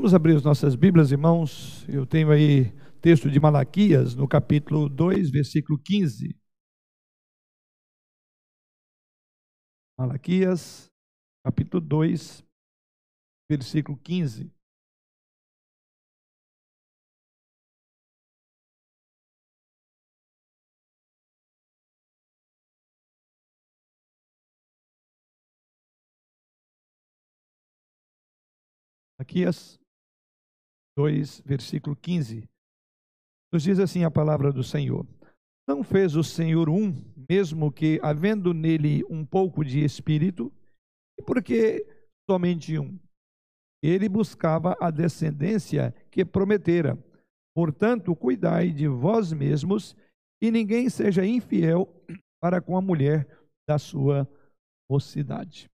Vamos abrir as nossas Bíblias, irmãos. Eu tenho aí texto de Malaquias, no capítulo 2, versículo 15. Malaquias, capítulo 2, versículo 15. Malaquias 2, versículo 15. Nos diz assim a palavra do Senhor: Não fez o Senhor um, mesmo que havendo nele um pouco de espírito, e porque somente um? Ele buscava a descendência que prometera. Portanto, cuidai de vós mesmos, e ninguém seja infiel para com a mulher da sua mocidade.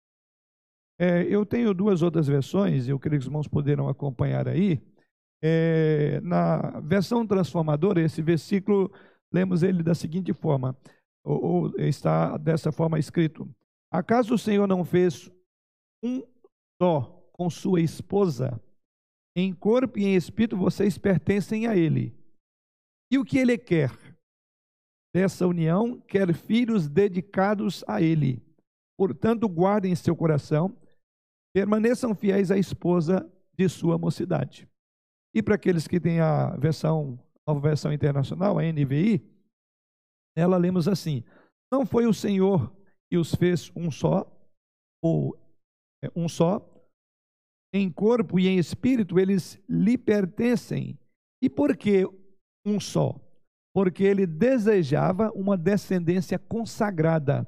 É, eu tenho duas outras versões, eu creio que os irmãos poderão acompanhar aí. É, na versão transformadora, esse versículo, lemos ele da seguinte forma, ou, ou está dessa forma escrito: Acaso o Senhor não fez um só com sua esposa? Em corpo e em espírito vocês pertencem a Ele. E o que Ele quer? Dessa união, quer filhos dedicados a Ele. Portanto, guardem em seu coração permaneçam fiéis à esposa de sua mocidade. E para aqueles que têm a versão, nova versão internacional, a NVI, ela lemos assim: Não foi o Senhor que os fez um só, ou é, um só, em corpo e em espírito eles lhe pertencem. E por que um só? Porque ele desejava uma descendência consagrada.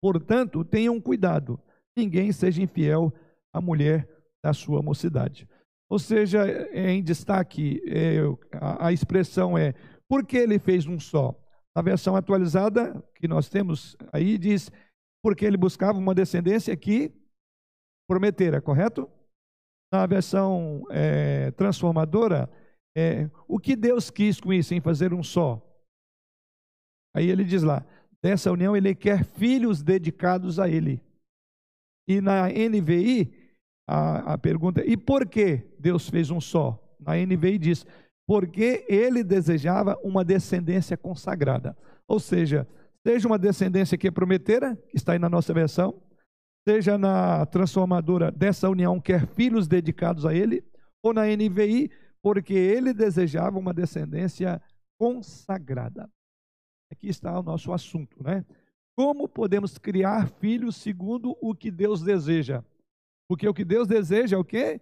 Portanto, tenham cuidado, ninguém seja infiel a mulher da sua mocidade. Ou seja, é em destaque, é, a, a expressão é porque ele fez um só. Na versão atualizada que nós temos aí diz porque ele buscava uma descendência que prometera, correto? Na versão é, transformadora, é, o que Deus quis com isso, em fazer um só? Aí ele diz lá, dessa união ele quer filhos dedicados a ele. E na NVI, a, a pergunta, e por que Deus fez um só? Na NVI diz, porque ele desejava uma descendência consagrada. Ou seja, seja uma descendência que prometera, que está aí na nossa versão, seja na transformadora dessa união, quer filhos dedicados a ele, ou na NVI, porque ele desejava uma descendência consagrada. Aqui está o nosso assunto, né? Como podemos criar filhos segundo o que Deus deseja? Porque o que Deus deseja é o quê?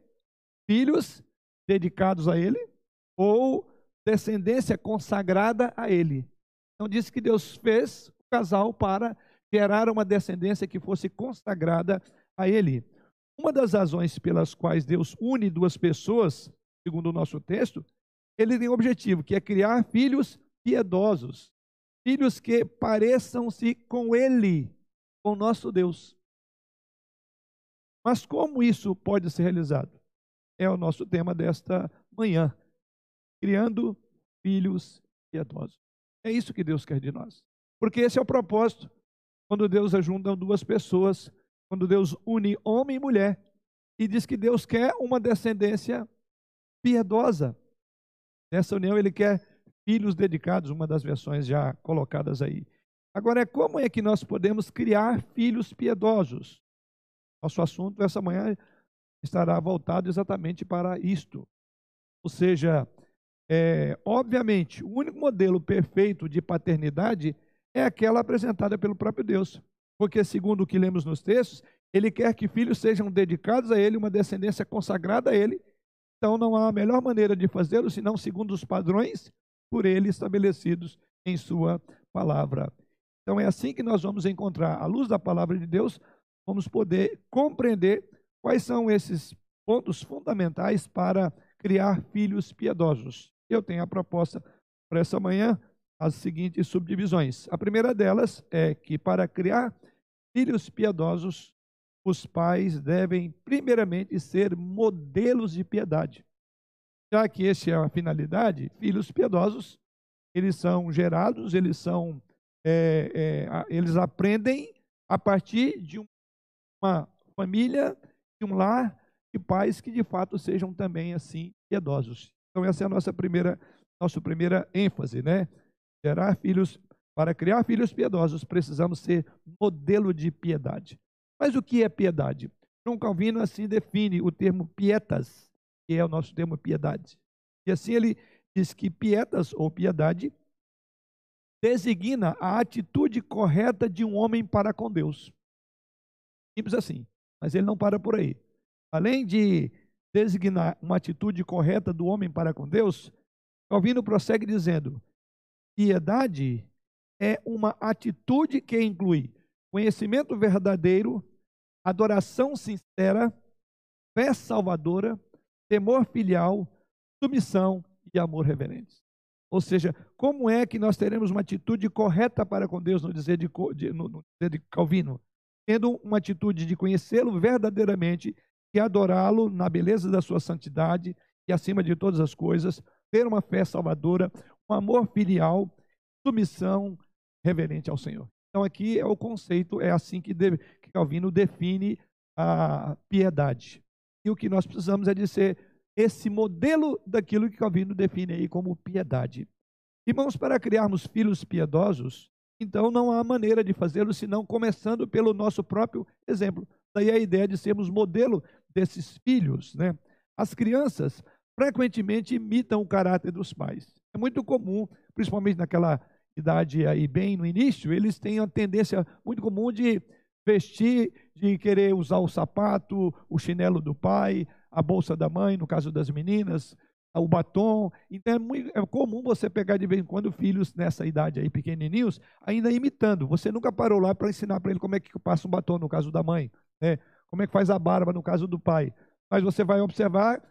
Filhos dedicados a Ele ou descendência consagrada a Ele. Então diz que Deus fez o casal para gerar uma descendência que fosse consagrada a Ele. Uma das razões pelas quais Deus une duas pessoas, segundo o nosso texto, ele tem um objetivo, que é criar filhos piedosos, filhos que pareçam-se com Ele, com nosso Deus. Mas como isso pode ser realizado? É o nosso tema desta manhã. Criando filhos piedosos. É isso que Deus quer de nós. Porque esse é o propósito. Quando Deus ajunta duas pessoas, quando Deus une homem e mulher, e diz que Deus quer uma descendência piedosa. Nessa união, ele quer filhos dedicados, uma das versões já colocadas aí. Agora, como é que nós podemos criar filhos piedosos? Nosso assunto essa manhã estará voltado exatamente para isto. Ou seja, é, obviamente, o único modelo perfeito de paternidade é aquela apresentada pelo próprio Deus. Porque, segundo o que lemos nos textos, ele quer que filhos sejam dedicados a ele, uma descendência consagrada a ele. Então, não há melhor maneira de fazê-lo senão segundo os padrões por ele estabelecidos em sua palavra. Então, é assim que nós vamos encontrar, à luz da palavra de Deus, vamos poder compreender quais são esses pontos fundamentais para criar filhos piedosos. Eu tenho a proposta para essa manhã as seguintes subdivisões. A primeira delas é que para criar filhos piedosos, os pais devem primeiramente ser modelos de piedade. Já que essa é a finalidade, filhos piedosos, eles são gerados, eles são, é, é, eles aprendem a partir de um uma família, de um lar e pais que de fato sejam também assim piedosos. Então essa é a nossa primeira nossa primeira ênfase, né? Gerar filhos para criar filhos piedosos, precisamos ser modelo de piedade. Mas o que é piedade? João Calvino assim define o termo pietas, que é o nosso termo piedade. E assim ele diz que pietas ou piedade designa a atitude correta de um homem para com Deus. Simples assim. Mas ele não para por aí. Além de designar uma atitude correta do homem para com Deus, Calvino prossegue dizendo: piedade é uma atitude que inclui conhecimento verdadeiro, adoração sincera, fé salvadora, temor filial, submissão e amor reverente. Ou seja, como é que nós teremos uma atitude correta para com Deus, no dizer de, no, no dizer de Calvino? Tendo uma atitude de conhecê-lo verdadeiramente e adorá-lo na beleza da sua santidade e acima de todas as coisas, ter uma fé salvadora, um amor filial, submissão reverente ao Senhor. Então aqui é o conceito, é assim que, deve, que Calvino define a piedade. E o que nós precisamos é de ser esse modelo daquilo que Calvino define aí como piedade. Irmãos, para criarmos filhos piedosos, então não há maneira de fazê-lo senão começando pelo nosso próprio exemplo. Daí a ideia de sermos modelo desses filhos, né? As crianças frequentemente imitam o caráter dos pais. É muito comum, principalmente naquela idade aí bem no início, eles têm uma tendência muito comum de vestir, de querer usar o sapato, o chinelo do pai, a bolsa da mãe, no caso das meninas, o batom. Então é, muito, é comum você pegar de vez em quando filhos nessa idade aí, pequenininhos, ainda imitando. Você nunca parou lá para ensinar para ele como é que passa um batom no caso da mãe, né? como é que faz a barba no caso do pai. Mas você vai observar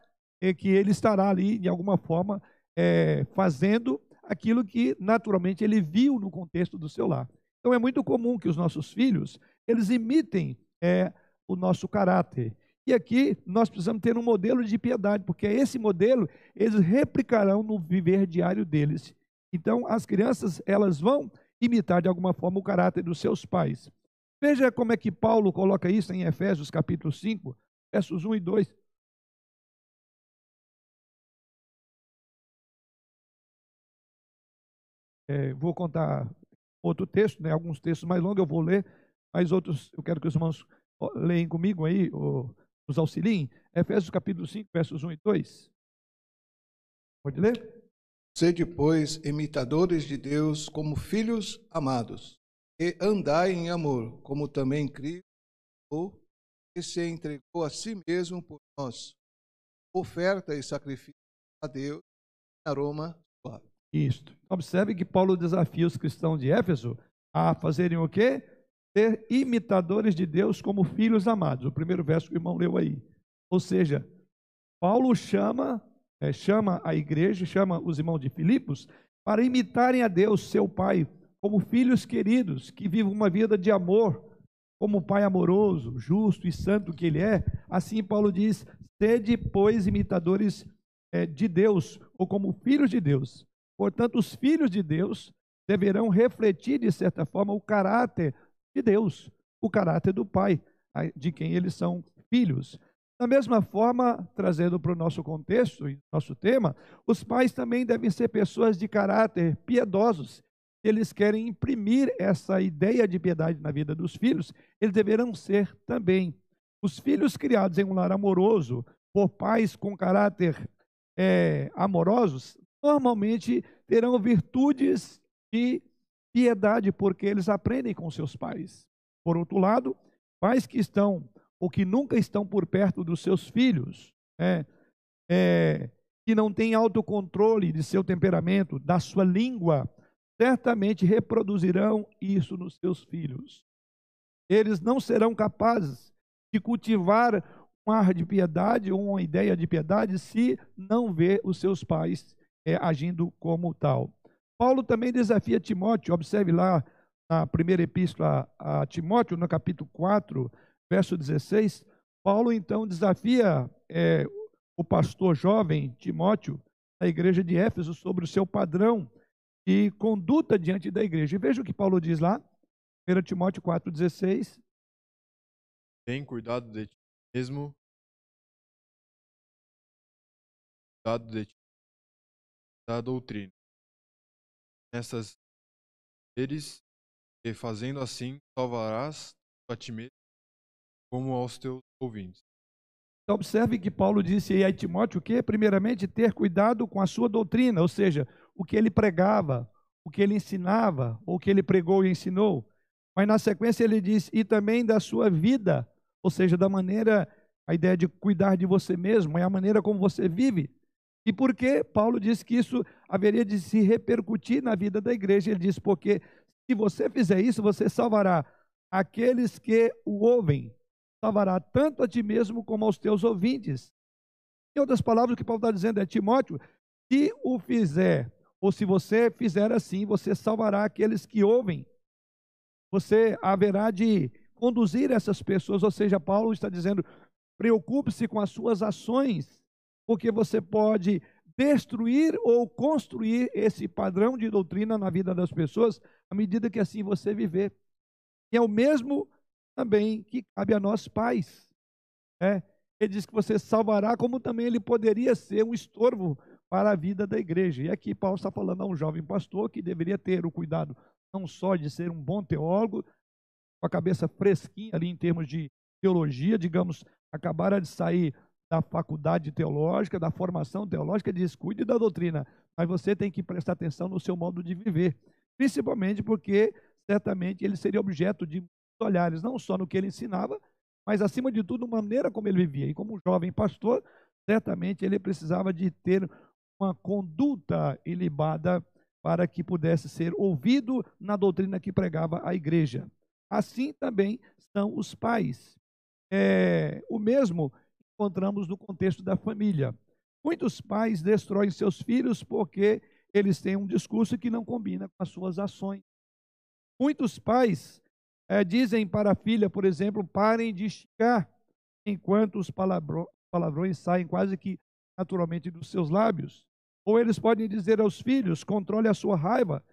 é, que ele estará ali, de alguma forma, é, fazendo aquilo que naturalmente ele viu no contexto do seu lar. Então é muito comum que os nossos filhos eles imitem é, o nosso caráter. E aqui nós precisamos ter um modelo de piedade, porque esse modelo eles replicarão no viver diário deles. Então as crianças elas vão imitar de alguma forma o caráter dos seus pais. Veja como é que Paulo coloca isso em Efésios capítulo 5, versos 1 e 2. É, vou contar outro texto, né, alguns textos mais longos eu vou ler, mas outros eu quero que os irmãos leem comigo aí, ou nos auxiliem. Efésios capítulo 5, versos 1 e 2. Pode ler? Sede, pois, imitadores de Deus como filhos amados, e andai em amor, como também Cristo, que se entregou a si mesmo por nós, oferta e sacrifício a Deus, aroma suave. Isto. Observe que Paulo desafia os cristãos de Éfeso a fazerem o quê? Ser imitadores de Deus como filhos amados. O primeiro verso que o irmão leu aí. Ou seja, Paulo chama, é, chama a igreja, chama os irmãos de Filipos para imitarem a Deus, seu Pai, como filhos queridos, que vivam uma vida de amor, como Pai amoroso, justo e santo que Ele é. Assim, Paulo diz: sede, pois, imitadores é, de Deus, ou como filhos de Deus, Portanto, os filhos de Deus deverão refletir, de certa forma, o caráter de Deus, o caráter do Pai, de quem eles são filhos. Da mesma forma, trazendo para o nosso contexto e nosso tema, os pais também devem ser pessoas de caráter piedosos. Eles querem imprimir essa ideia de piedade na vida dos filhos, eles deverão ser também. Os filhos criados em um lar amoroso, por pais com caráter é, amorosos, normalmente terão virtudes de piedade, porque eles aprendem com seus pais. Por outro lado, pais que estão ou que nunca estão por perto dos seus filhos, é, é, que não têm autocontrole de seu temperamento, da sua língua, certamente reproduzirão isso nos seus filhos. Eles não serão capazes de cultivar um ar de piedade ou uma ideia de piedade se não ver os seus pais é, agindo como tal. Paulo também desafia Timóteo, observe lá na primeira epístola a Timóteo, no capítulo 4, verso 16. Paulo então desafia é, o pastor jovem Timóteo, da igreja de Éfeso, sobre o seu padrão e conduta diante da igreja. E veja o que Paulo diz lá, 1 Timóteo 4,16. Tem cuidado de ti mesmo, dado de ti, da doutrina. Nessas eles, e fazendo assim, salvarás a ti mesmo, como aos teus ouvintes. Então, observe que Paulo disse aí a Timóteo o quê? Primeiramente, ter cuidado com a sua doutrina, ou seja, o que ele pregava, o que ele ensinava, ou o que ele pregou e ensinou. Mas na sequência ele diz, e também da sua vida, ou seja, da maneira, a ideia de cuidar de você mesmo, é a maneira como você vive. E por que Paulo disse que isso haveria de se repercutir na vida da igreja? Ele diz, porque se você fizer isso, você salvará aqueles que o ouvem, salvará tanto a ti mesmo como aos teus ouvintes. Em outras palavras, o que Paulo está dizendo é, Timóteo, se o fizer, ou se você fizer assim, você salvará aqueles que ouvem. Você haverá de conduzir essas pessoas, ou seja, Paulo está dizendo, preocupe-se com as suas ações, porque você pode destruir ou construir esse padrão de doutrina na vida das pessoas à medida que assim você viver. E é o mesmo também que cabe a nós pais. Né? Ele diz que você salvará, como também ele poderia ser um estorvo para a vida da igreja. E aqui Paulo está falando a um jovem pastor que deveria ter o cuidado não só de ser um bom teólogo, com a cabeça fresquinha ali em termos de teologia, digamos, acabara de sair da faculdade teológica, da formação teológica, diz, cuide da doutrina, mas você tem que prestar atenção no seu modo de viver, principalmente porque certamente ele seria objeto de olhares, não só no que ele ensinava, mas acima de tudo, na maneira como ele vivia. E como jovem pastor, certamente ele precisava de ter uma conduta ilibada para que pudesse ser ouvido na doutrina que pregava a igreja. Assim também são os pais. É, o mesmo encontramos no contexto da família. Muitos pais destroem seus filhos porque eles têm um discurso que não combina com as suas ações. Muitos pais é, dizem para a filha, por exemplo, parem de esticar, enquanto os palavrões saem quase que naturalmente dos seus lábios. Ou eles podem dizer aos filhos: controle a sua raiva,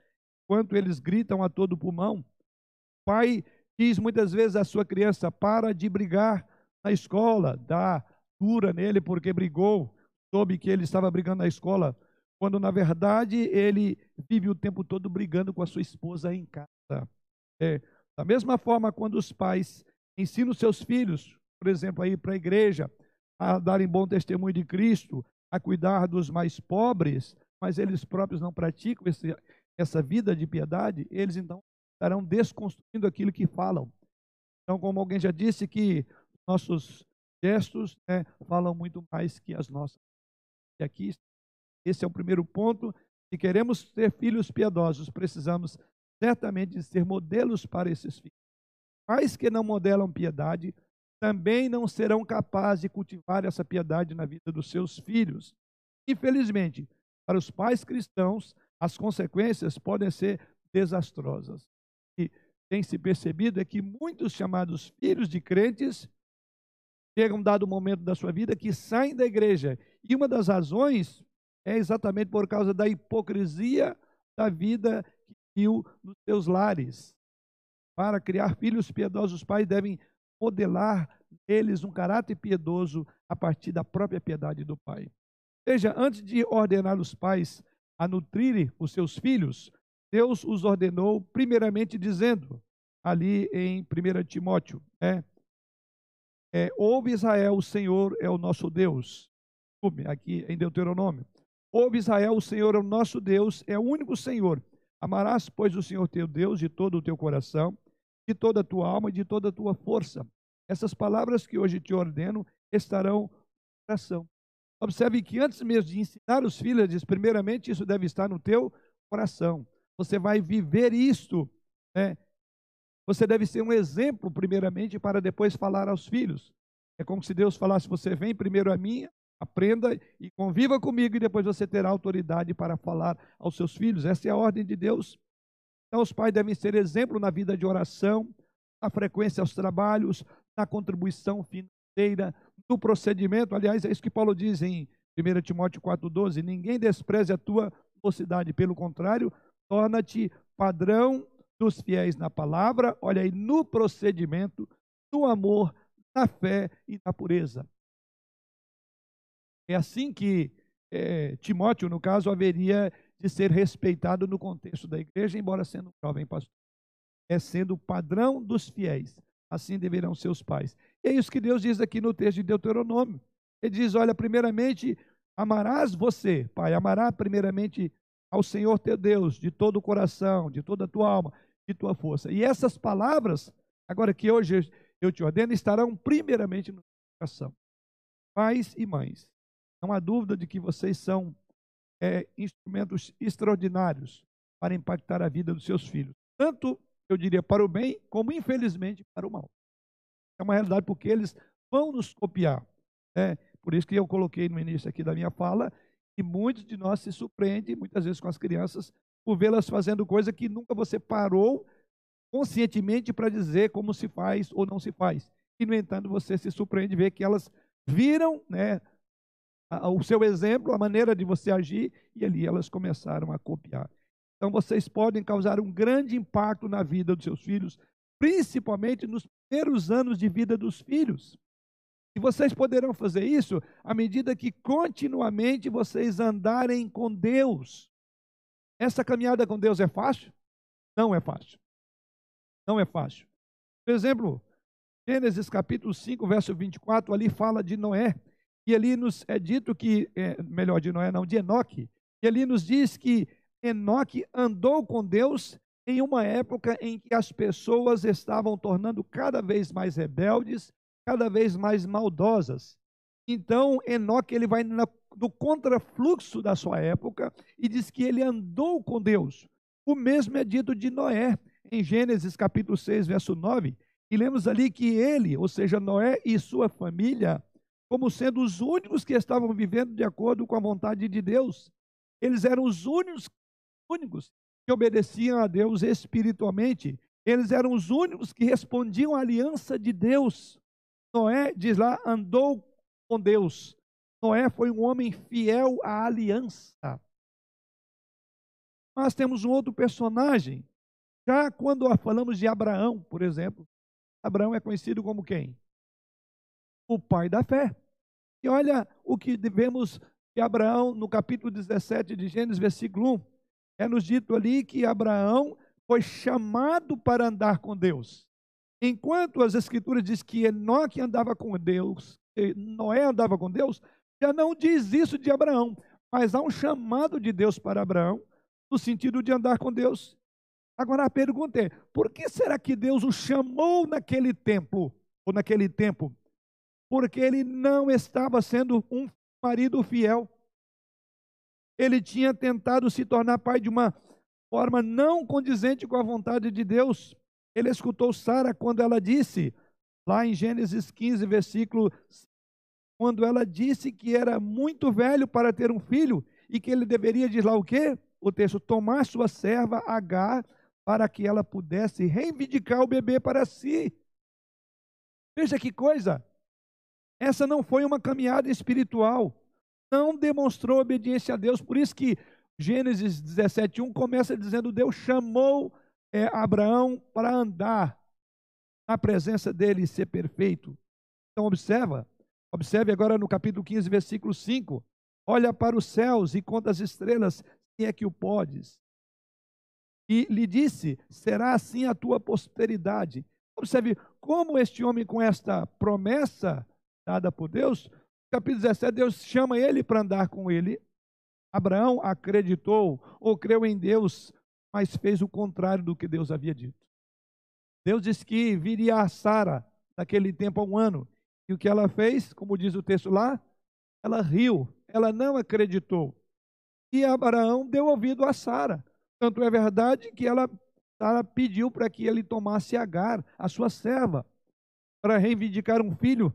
enquanto eles gritam a todo pulmão. O pai diz muitas vezes à sua criança: para de brigar na escola, dá dura nele porque brigou, soube que ele estava brigando na escola, quando na verdade ele vive o tempo todo brigando com a sua esposa em casa. É, da mesma forma, quando os pais ensinam seus filhos, por exemplo, a ir para a igreja, a darem bom testemunho de Cristo, a cuidar dos mais pobres, mas eles próprios não praticam esse, essa vida de piedade, eles então estarão desconstruindo aquilo que falam. Então, como alguém já disse, que nossos gestos né, falam muito mais que as nossas. E aqui, esse é o primeiro ponto. Se queremos ter filhos piedosos, precisamos certamente ser modelos para esses filhos. Pais que não modelam piedade também não serão capazes de cultivar essa piedade na vida dos seus filhos. Infelizmente, para os pais cristãos, as consequências podem ser desastrosas. E tem se percebido é que muitos chamados filhos de crentes chegam um dado momento da sua vida que saem da igreja. E uma das razões é exatamente por causa da hipocrisia da vida que viu nos seus lares. Para criar filhos piedosos, os pais devem modelar neles um caráter piedoso a partir da própria piedade do pai. Veja, antes de ordenar os pais a nutrirem os seus filhos, Deus os ordenou primeiramente dizendo, ali em 1 Timóteo, é, é, ouve Israel, o Senhor é o nosso Deus. Aqui em Deuteronômio. Ouve Israel, o Senhor é o nosso Deus, é o único Senhor. Amarás, pois, o Senhor teu Deus de todo o teu coração, de toda a tua alma e de toda a tua força. Essas palavras que hoje te ordeno estarão no coração. Observe que antes mesmo de ensinar os filhos, diz, primeiramente, isso deve estar no teu coração. Você vai viver isto. Né? Você deve ser um exemplo, primeiramente, para depois falar aos filhos. É como se Deus falasse: você vem primeiro a mim, aprenda e conviva comigo, e depois você terá autoridade para falar aos seus filhos. Essa é a ordem de Deus. Então, os pais devem ser exemplo na vida de oração, na frequência aos trabalhos, na contribuição financeira, no procedimento. Aliás, é isso que Paulo diz em 1 Timóteo 4,12: ninguém despreze a tua mocidade, pelo contrário, torna-te padrão dos fiéis na palavra, olha aí, no procedimento, no amor, na fé e na pureza. É assim que é, Timóteo, no caso, haveria de ser respeitado no contexto da igreja, embora sendo um jovem pastor. É sendo o padrão dos fiéis. Assim deverão ser os pais. E é isso que Deus diz aqui no texto de Deuteronômio. Ele diz: Olha, primeiramente, amarás você, pai, amará primeiramente ao Senhor teu Deus de todo o coração, de toda a tua alma, de tua força. E essas palavras, agora que hoje eu te ordeno, estarão primeiramente no coração. Pais e mães, não há dúvida de que vocês são é, instrumentos extraordinários para impactar a vida dos seus filhos. Tanto, eu diria, para o bem, como infelizmente para o mal. É uma realidade porque eles vão nos copiar. É, por isso que eu coloquei no início aqui da minha fala que muitos de nós se surpreendem, muitas vezes com as crianças, por vê-las fazendo coisa que nunca você parou conscientemente para dizer como se faz ou não se faz. E, no entanto, você se surpreende ver que elas viram né, o seu exemplo, a maneira de você agir, e ali elas começaram a copiar. Então, vocês podem causar um grande impacto na vida dos seus filhos, principalmente nos primeiros anos de vida dos filhos. E vocês poderão fazer isso à medida que continuamente vocês andarem com Deus. Essa caminhada com Deus é fácil? Não é fácil. Não é fácil. Por exemplo, Gênesis capítulo 5, verso 24, ali fala de Noé. E ali nos é dito que, é, melhor, de Noé não, de Enoque. E ali nos diz que Enoque andou com Deus em uma época em que as pessoas estavam tornando cada vez mais rebeldes, cada vez mais maldosas. Então, Enoque ele vai na, no contrafluxo da sua época e diz que ele andou com Deus. O mesmo é dito de Noé, em Gênesis capítulo 6, verso 9. E lemos ali que ele, ou seja, Noé e sua família, como sendo os únicos que estavam vivendo de acordo com a vontade de Deus. Eles eram os únicos, únicos que obedeciam a Deus espiritualmente. Eles eram os únicos que respondiam à aliança de Deus. Noé, diz lá, andou com Deus. Noé foi um homem fiel à aliança. Mas temos um outro personagem. Já quando falamos de Abraão, por exemplo, Abraão é conhecido como quem? O pai da fé. E olha o que devemos que Abraão, no capítulo 17 de Gênesis, versículo 1, é nos dito ali que Abraão foi chamado para andar com Deus. Enquanto as escrituras diz que Enoque andava com Deus, Noé andava com Deus, já não diz isso de Abraão, mas há um chamado de Deus para Abraão, no sentido de andar com Deus. Agora a pergunta é: por que será que Deus o chamou naquele tempo, ou naquele tempo? Porque ele não estava sendo um marido fiel. Ele tinha tentado se tornar pai de uma forma não condizente com a vontade de Deus. Ele escutou Sara quando ela disse, lá em Gênesis 15, versículo quando ela disse que era muito velho para ter um filho e que ele deveria, diz lá o quê? O texto, tomar sua serva Agar para que ela pudesse reivindicar o bebê para si. Veja que coisa! Essa não foi uma caminhada espiritual. Não demonstrou obediência a Deus. Por isso que Gênesis 17:1 começa dizendo: Deus chamou é, Abraão para andar na presença dele e ser perfeito. Então observa, Observe agora no capítulo 15, versículo 5. Olha para os céus e conta as estrelas, se é que o podes. E lhe disse: será assim a tua posteridade. Observe como este homem, com esta promessa dada por Deus, capítulo 17, Deus chama ele para andar com ele. Abraão acreditou ou creu em Deus, mas fez o contrário do que Deus havia dito. Deus disse que viria a Sara naquele tempo há um ano, e o que ela fez, como diz o texto lá, ela riu, ela não acreditou. E Abraão deu ouvido a Sara. Tanto é verdade que ela Sara pediu para que ele tomasse Agar, a sua serva, para reivindicar um filho.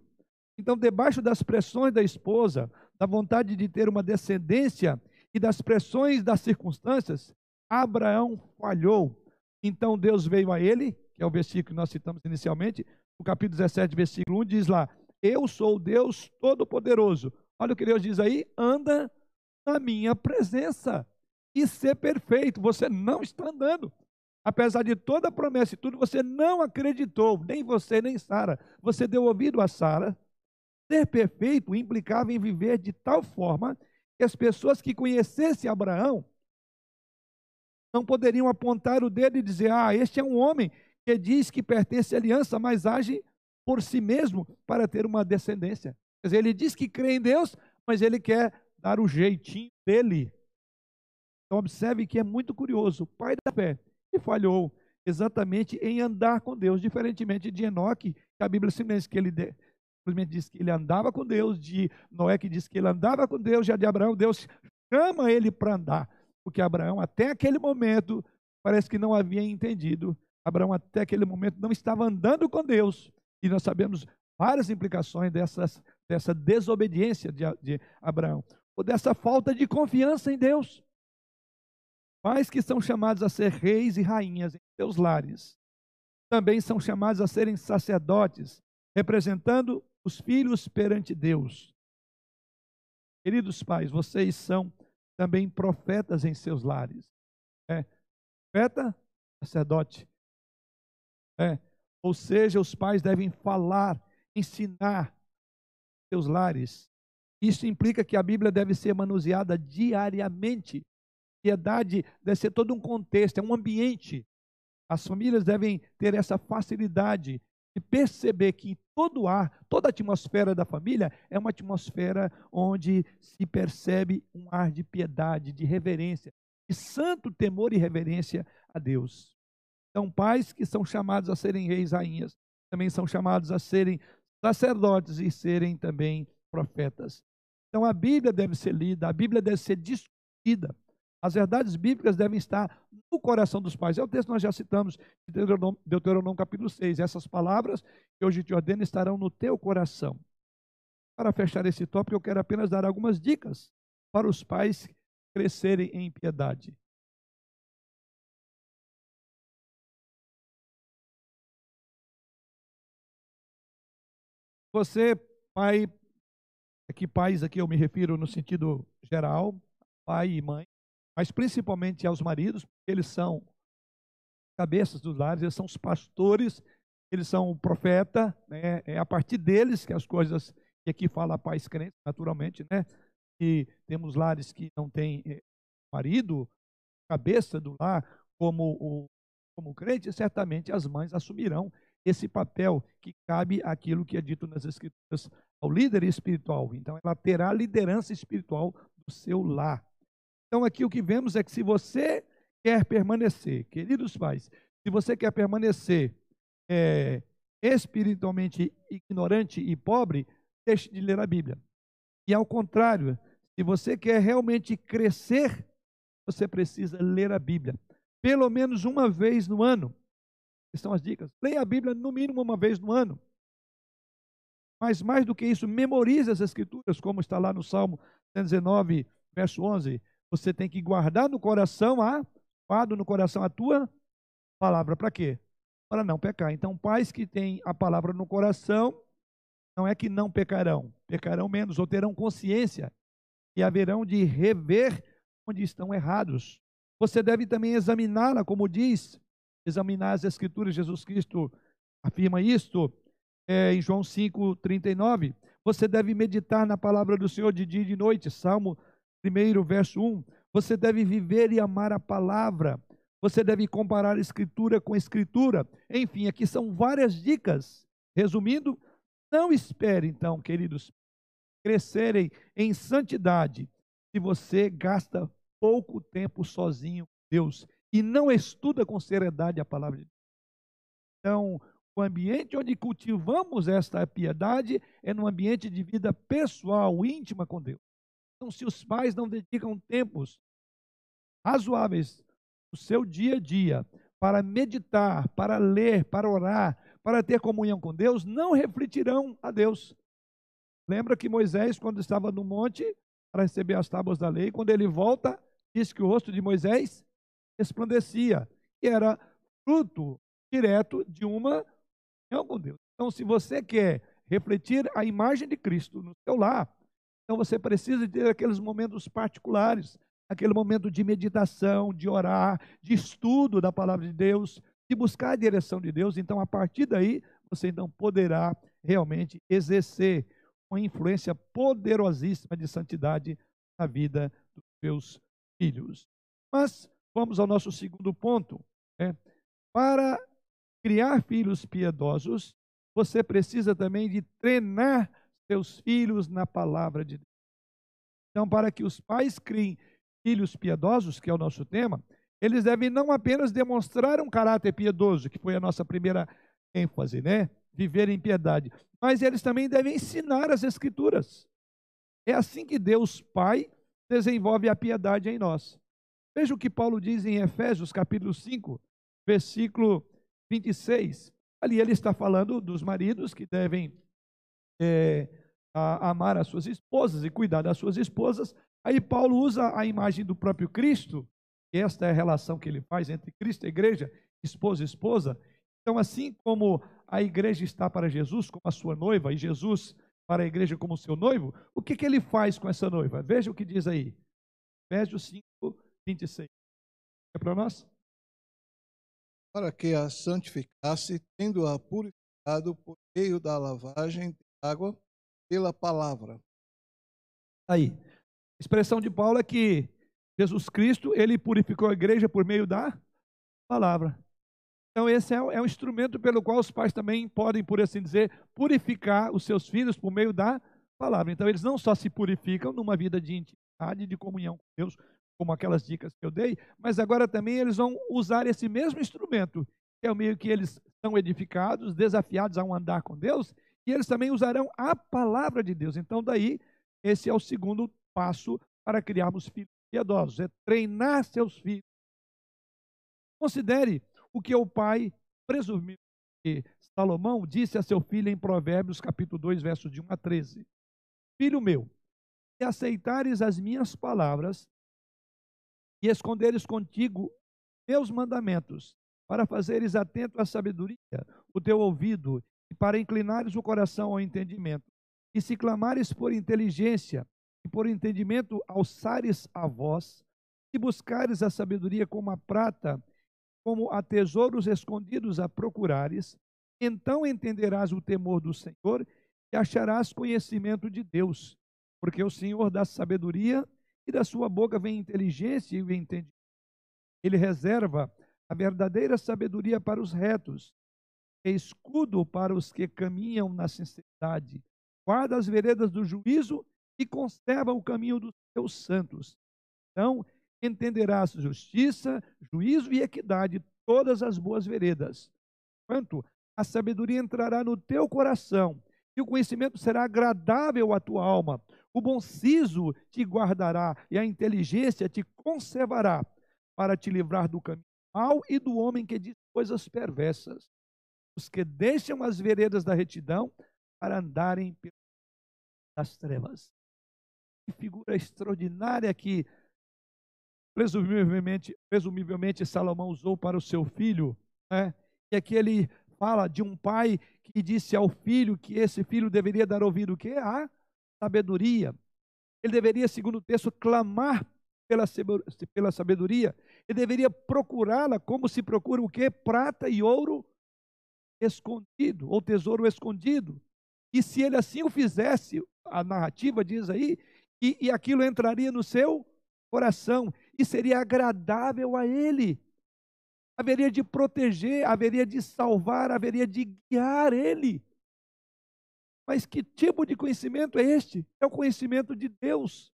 Então, debaixo das pressões da esposa, da vontade de ter uma descendência e das pressões das circunstâncias, Abraão falhou. Então Deus veio a ele, que é o versículo que nós citamos inicialmente, no capítulo 17, versículo 1, diz lá: eu sou Deus Todo-Poderoso. Olha o que Deus diz aí: anda na minha presença e ser perfeito. Você não está andando. Apesar de toda a promessa e tudo, você não acreditou, nem você, nem Sara. Você deu ouvido a Sara. Ser perfeito implicava em viver de tal forma que as pessoas que conhecessem Abraão não poderiam apontar o dedo e dizer: Ah, este é um homem que diz que pertence à aliança, mas age por si mesmo para ter uma descendência. Quer dizer, ele diz que crê em Deus, mas ele quer dar o jeitinho dele. Então, observe que é muito curioso. O pai da fé, que falhou exatamente em andar com Deus, diferentemente de Enoque, que a Bíblia simplesmente, que ele simplesmente diz que ele andava com Deus, de Noé que diz que ele andava com Deus, já de Abraão, Deus chama ele para andar, porque Abraão, até aquele momento, parece que não havia entendido. Abraão, até aquele momento, não estava andando com Deus. E nós sabemos várias implicações dessas, dessa desobediência de, de Abraão, ou dessa falta de confiança em Deus. Pais que são chamados a ser reis e rainhas em seus lares, também são chamados a serem sacerdotes, representando os filhos perante Deus. Queridos pais, vocês são também profetas em seus lares. É, profeta, sacerdote. É, ou seja, os pais devem falar, ensinar seus lares. Isso implica que a Bíblia deve ser manuseada diariamente piedade deve ser todo um contexto, é um ambiente. As famílias devem ter essa facilidade de perceber que todo ar, toda a atmosfera da família é uma atmosfera onde se percebe um ar de piedade, de reverência, de santo temor e reverência a Deus. Então, pais que são chamados a serem reis, rainhas, também são chamados a serem sacerdotes e serem também profetas. Então, a Bíblia deve ser lida, a Bíblia deve ser discutida. As verdades bíblicas devem estar no coração dos pais. É o texto que nós já citamos, de Deuteronômio, Deuteronômio capítulo 6. Essas palavras que hoje te ordeno estarão no teu coração. Para fechar esse tópico, eu quero apenas dar algumas dicas para os pais crescerem em piedade. Você, pai, aqui pais aqui eu me refiro no sentido geral, pai e mãe, mas principalmente aos maridos, porque eles são cabeças dos lares, eles são os pastores, eles são o profeta, né? é a partir deles que as coisas, e aqui fala a paz crente, naturalmente, né? E temos lares que não têm eh, marido, cabeça do lar, como o como crente, certamente as mães assumirão esse papel que cabe aquilo que é dito nas escrituras ao líder espiritual. Então ela terá liderança espiritual do seu lar. Então, aqui o que vemos é que se você quer permanecer, queridos pais, se você quer permanecer é, espiritualmente ignorante e pobre, deixe de ler a Bíblia. E ao contrário, se você quer realmente crescer, você precisa ler a Bíblia. Pelo menos uma vez no ano. São as dicas. Leia a Bíblia no mínimo uma vez no ano. Mas mais do que isso, memorize as Escrituras, como está lá no Salmo 119, verso 11. Você tem que guardar no coração a, guarda no coração a tua palavra. Para quê? Para não pecar. Então, pais que têm a palavra no coração, não é que não pecarão, pecarão menos, ou terão consciência e haverão de rever onde estão errados. Você deve também examiná-la, como diz, examinar as Escrituras. Jesus Cristo afirma isto é, em João 5,39. Você deve meditar na palavra do Senhor de dia e de noite. Salmo Primeiro, verso 1, você deve viver e amar a palavra. Você deve comparar escritura com escritura. Enfim, aqui são várias dicas. Resumindo, não espere então, queridos, crescerem em santidade se você gasta pouco tempo sozinho com Deus e não estuda com seriedade a palavra de Deus. Então, o ambiente onde cultivamos esta piedade é no ambiente de vida pessoal, íntima com Deus. Então, se os pais não dedicam tempos razoáveis no seu dia a dia para meditar, para ler, para orar, para ter comunhão com Deus, não refletirão a Deus. Lembra que Moisés, quando estava no monte para receber as tábuas da lei, quando ele volta, diz que o rosto de Moisés resplandecia, e era fruto direto de uma comunhão com Deus. Então, se você quer refletir a imagem de Cristo no seu lar, então você precisa ter aqueles momentos particulares, aquele momento de meditação, de orar, de estudo da palavra de Deus, de buscar a direção de Deus. Então, a partir daí, você então poderá realmente exercer uma influência poderosíssima de santidade na vida dos seus filhos. Mas vamos ao nosso segundo ponto. Né? Para criar filhos piedosos, você precisa também de treinar seus filhos na palavra de Deus. Então, para que os pais criem filhos piedosos, que é o nosso tema, eles devem não apenas demonstrar um caráter piedoso, que foi a nossa primeira ênfase, né? Viver em piedade, mas eles também devem ensinar as Escrituras. É assim que Deus Pai desenvolve a piedade em nós. Veja o que Paulo diz em Efésios, capítulo 5, versículo 26. Ali ele está falando dos maridos que devem é, a, amar as suas esposas e cuidar das suas esposas. Aí Paulo usa a imagem do próprio Cristo, esta é a relação que ele faz entre Cristo e igreja, esposa e esposa. Então, assim como a igreja está para Jesus como a sua noiva e Jesus para a igreja como seu noivo, o que, que ele faz com essa noiva? Veja o que diz aí. Efésios 5, 26. É para nós? Para que a santificasse, tendo-a purificado por meio da lavagem de água pela palavra. Aí. A expressão de Paulo é que Jesus Cristo, ele purificou a igreja por meio da palavra. Então, esse é, é um instrumento pelo qual os pais também podem, por assim dizer, purificar os seus filhos por meio da palavra. Então, eles não só se purificam numa vida de intimidade, de comunhão com Deus, como aquelas dicas que eu dei, mas agora também eles vão usar esse mesmo instrumento, que é o meio que eles são edificados, desafiados a um andar com Deus, e eles também usarão a palavra de Deus. Então, daí, esse é o segundo passo para criarmos filhos piedosos, é treinar seus filhos. Considere o que o pai presumiu que Salomão disse a seu filho em Provérbios, capítulo 2, versos de 1 a 13. Filho meu, se aceitares as minhas palavras e esconderes contigo meus mandamentos, para fazeres atento à sabedoria o teu ouvido e para inclinares o coração ao entendimento, e se clamares por inteligência e por entendimento alçares a voz, se buscares a sabedoria como a prata, como a tesouros escondidos a procurares, então entenderás o temor do Senhor e acharás conhecimento de Deus, porque o Senhor dá sabedoria e da sua boca vem inteligência e o entendimento. Ele reserva a verdadeira sabedoria para os retos, é escudo para os que caminham na sinceridade. Guarda as veredas do juízo e conserva o caminho dos teus santos. Então, entenderás justiça, juízo e equidade, todas as boas veredas. Quanto a sabedoria entrará no teu coração, e o conhecimento será agradável à tua alma. O bom siso te guardará, e a inteligência te conservará, para te livrar do caminho mau e do homem que diz coisas perversas. Os que deixam as veredas da retidão para andarem pelas trevas. Que figura extraordinária que presumivelmente, presumivelmente Salomão usou para o seu filho, né? e aqui ele fala de um pai que disse ao filho que esse filho deveria dar ouvido o quê? A sabedoria. Ele deveria, segundo o texto, clamar pela, sabedoria. Ele deveria procurá-la como se procura o quê? Prata e ouro escondido, ou tesouro escondido. E se ele assim o fizesse, a narrativa diz aí, e, e aquilo entraria no seu coração e seria agradável a Ele. Haveria de proteger, haveria de salvar, haveria de guiar Ele. Mas que tipo de conhecimento é este? É o conhecimento de Deus.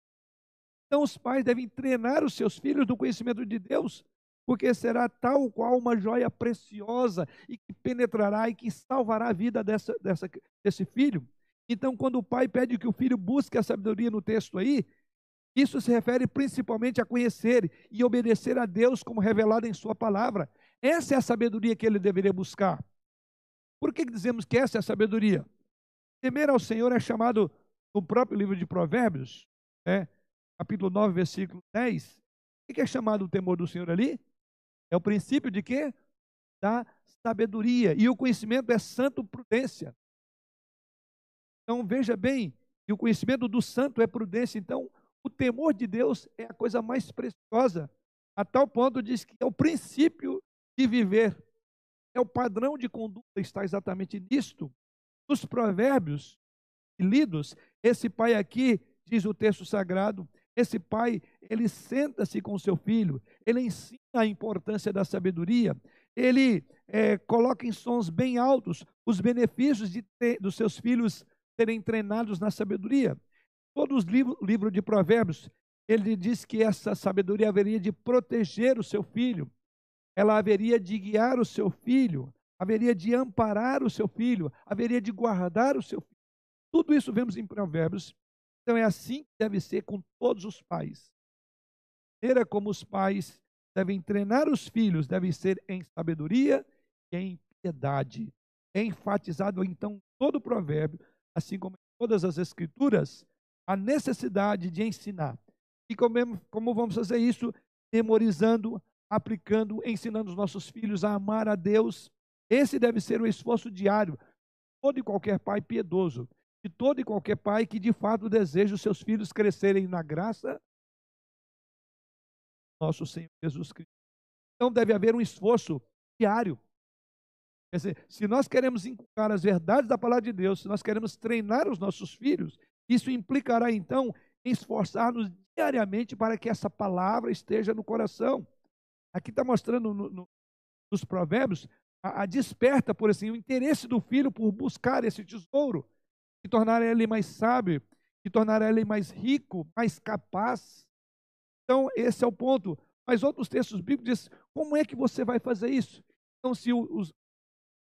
Então os pais devem treinar os seus filhos no conhecimento de Deus, porque será tal qual uma joia preciosa e que penetrará e que salvará a vida dessa, dessa, desse filho. Então, quando o pai pede que o filho busque a sabedoria no texto aí, isso se refere principalmente a conhecer e obedecer a Deus como revelado em Sua palavra. Essa é a sabedoria que ele deveria buscar. Por que dizemos que essa é a sabedoria? Temer ao Senhor é chamado no próprio livro de Provérbios, né, capítulo 9, versículo 10. O que é chamado o temor do Senhor ali? É o princípio de quê? Da sabedoria. E o conhecimento é santo prudência. Então veja bem, e o conhecimento do santo é prudência. Então, o temor de Deus é a coisa mais preciosa, a tal ponto diz que é o princípio de viver, é o padrão de conduta, está exatamente nisto. Nos provérbios lidos, esse pai aqui, diz o texto sagrado, esse pai, ele senta-se com o seu filho, ele ensina a importância da sabedoria, ele é, coloca em sons bem altos os benefícios de ter, dos seus filhos serem treinados na sabedoria. Todos os livros livro de Provérbios, ele diz que essa sabedoria haveria de proteger o seu filho, ela haveria de guiar o seu filho, haveria de amparar o seu filho, haveria de guardar o seu filho. Tudo isso vemos em Provérbios. Então é assim que deve ser com todos os pais. A maneira como os pais devem treinar os filhos deve ser em sabedoria e em piedade. É enfatizado então todo o provérbio, assim como em todas as escrituras, a necessidade de ensinar. E como, como vamos fazer isso? Memorizando, aplicando, ensinando os nossos filhos a amar a Deus. Esse deve ser o esforço diário de todo e qualquer pai piedoso, de todo e qualquer pai que de fato deseja os seus filhos crescerem na graça nosso Senhor Jesus Cristo. Então deve haver um esforço diário. Quer dizer, se nós queremos inculcar as verdades da palavra de Deus, se nós queremos treinar os nossos filhos, isso implicará então em esforçar-nos diariamente para que essa palavra esteja no coração. Aqui está mostrando no, no, nos provérbios a, a, desperta, por assim, o interesse do filho por buscar esse tesouro, que tornará ele mais sábio, que tornará ele mais rico, mais capaz. Então, esse é o ponto. Mas outros textos bíblicos dizem, como é que você vai fazer isso? Então, se o, os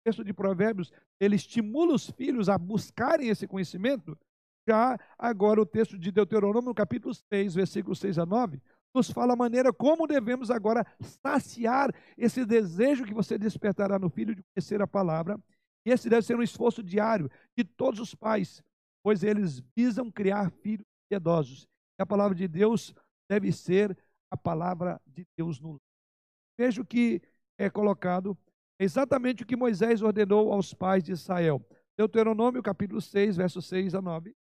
texto de Provérbios, ele estimula os filhos a buscarem esse conhecimento, já agora o texto de Deuteronômio, capítulo 6, versículos 6 a 9, nos fala a maneira como devemos agora saciar esse desejo que você despertará no filho de conhecer a palavra. E esse deve ser um esforço diário de todos os pais, pois eles visam criar filhos piedosos. E a palavra de Deus deve ser a palavra de Deus no lar. Veja o que é colocado, exatamente o que Moisés ordenou aos pais de Israel. Deuteronômio, capítulo 6, versos 6 a 9.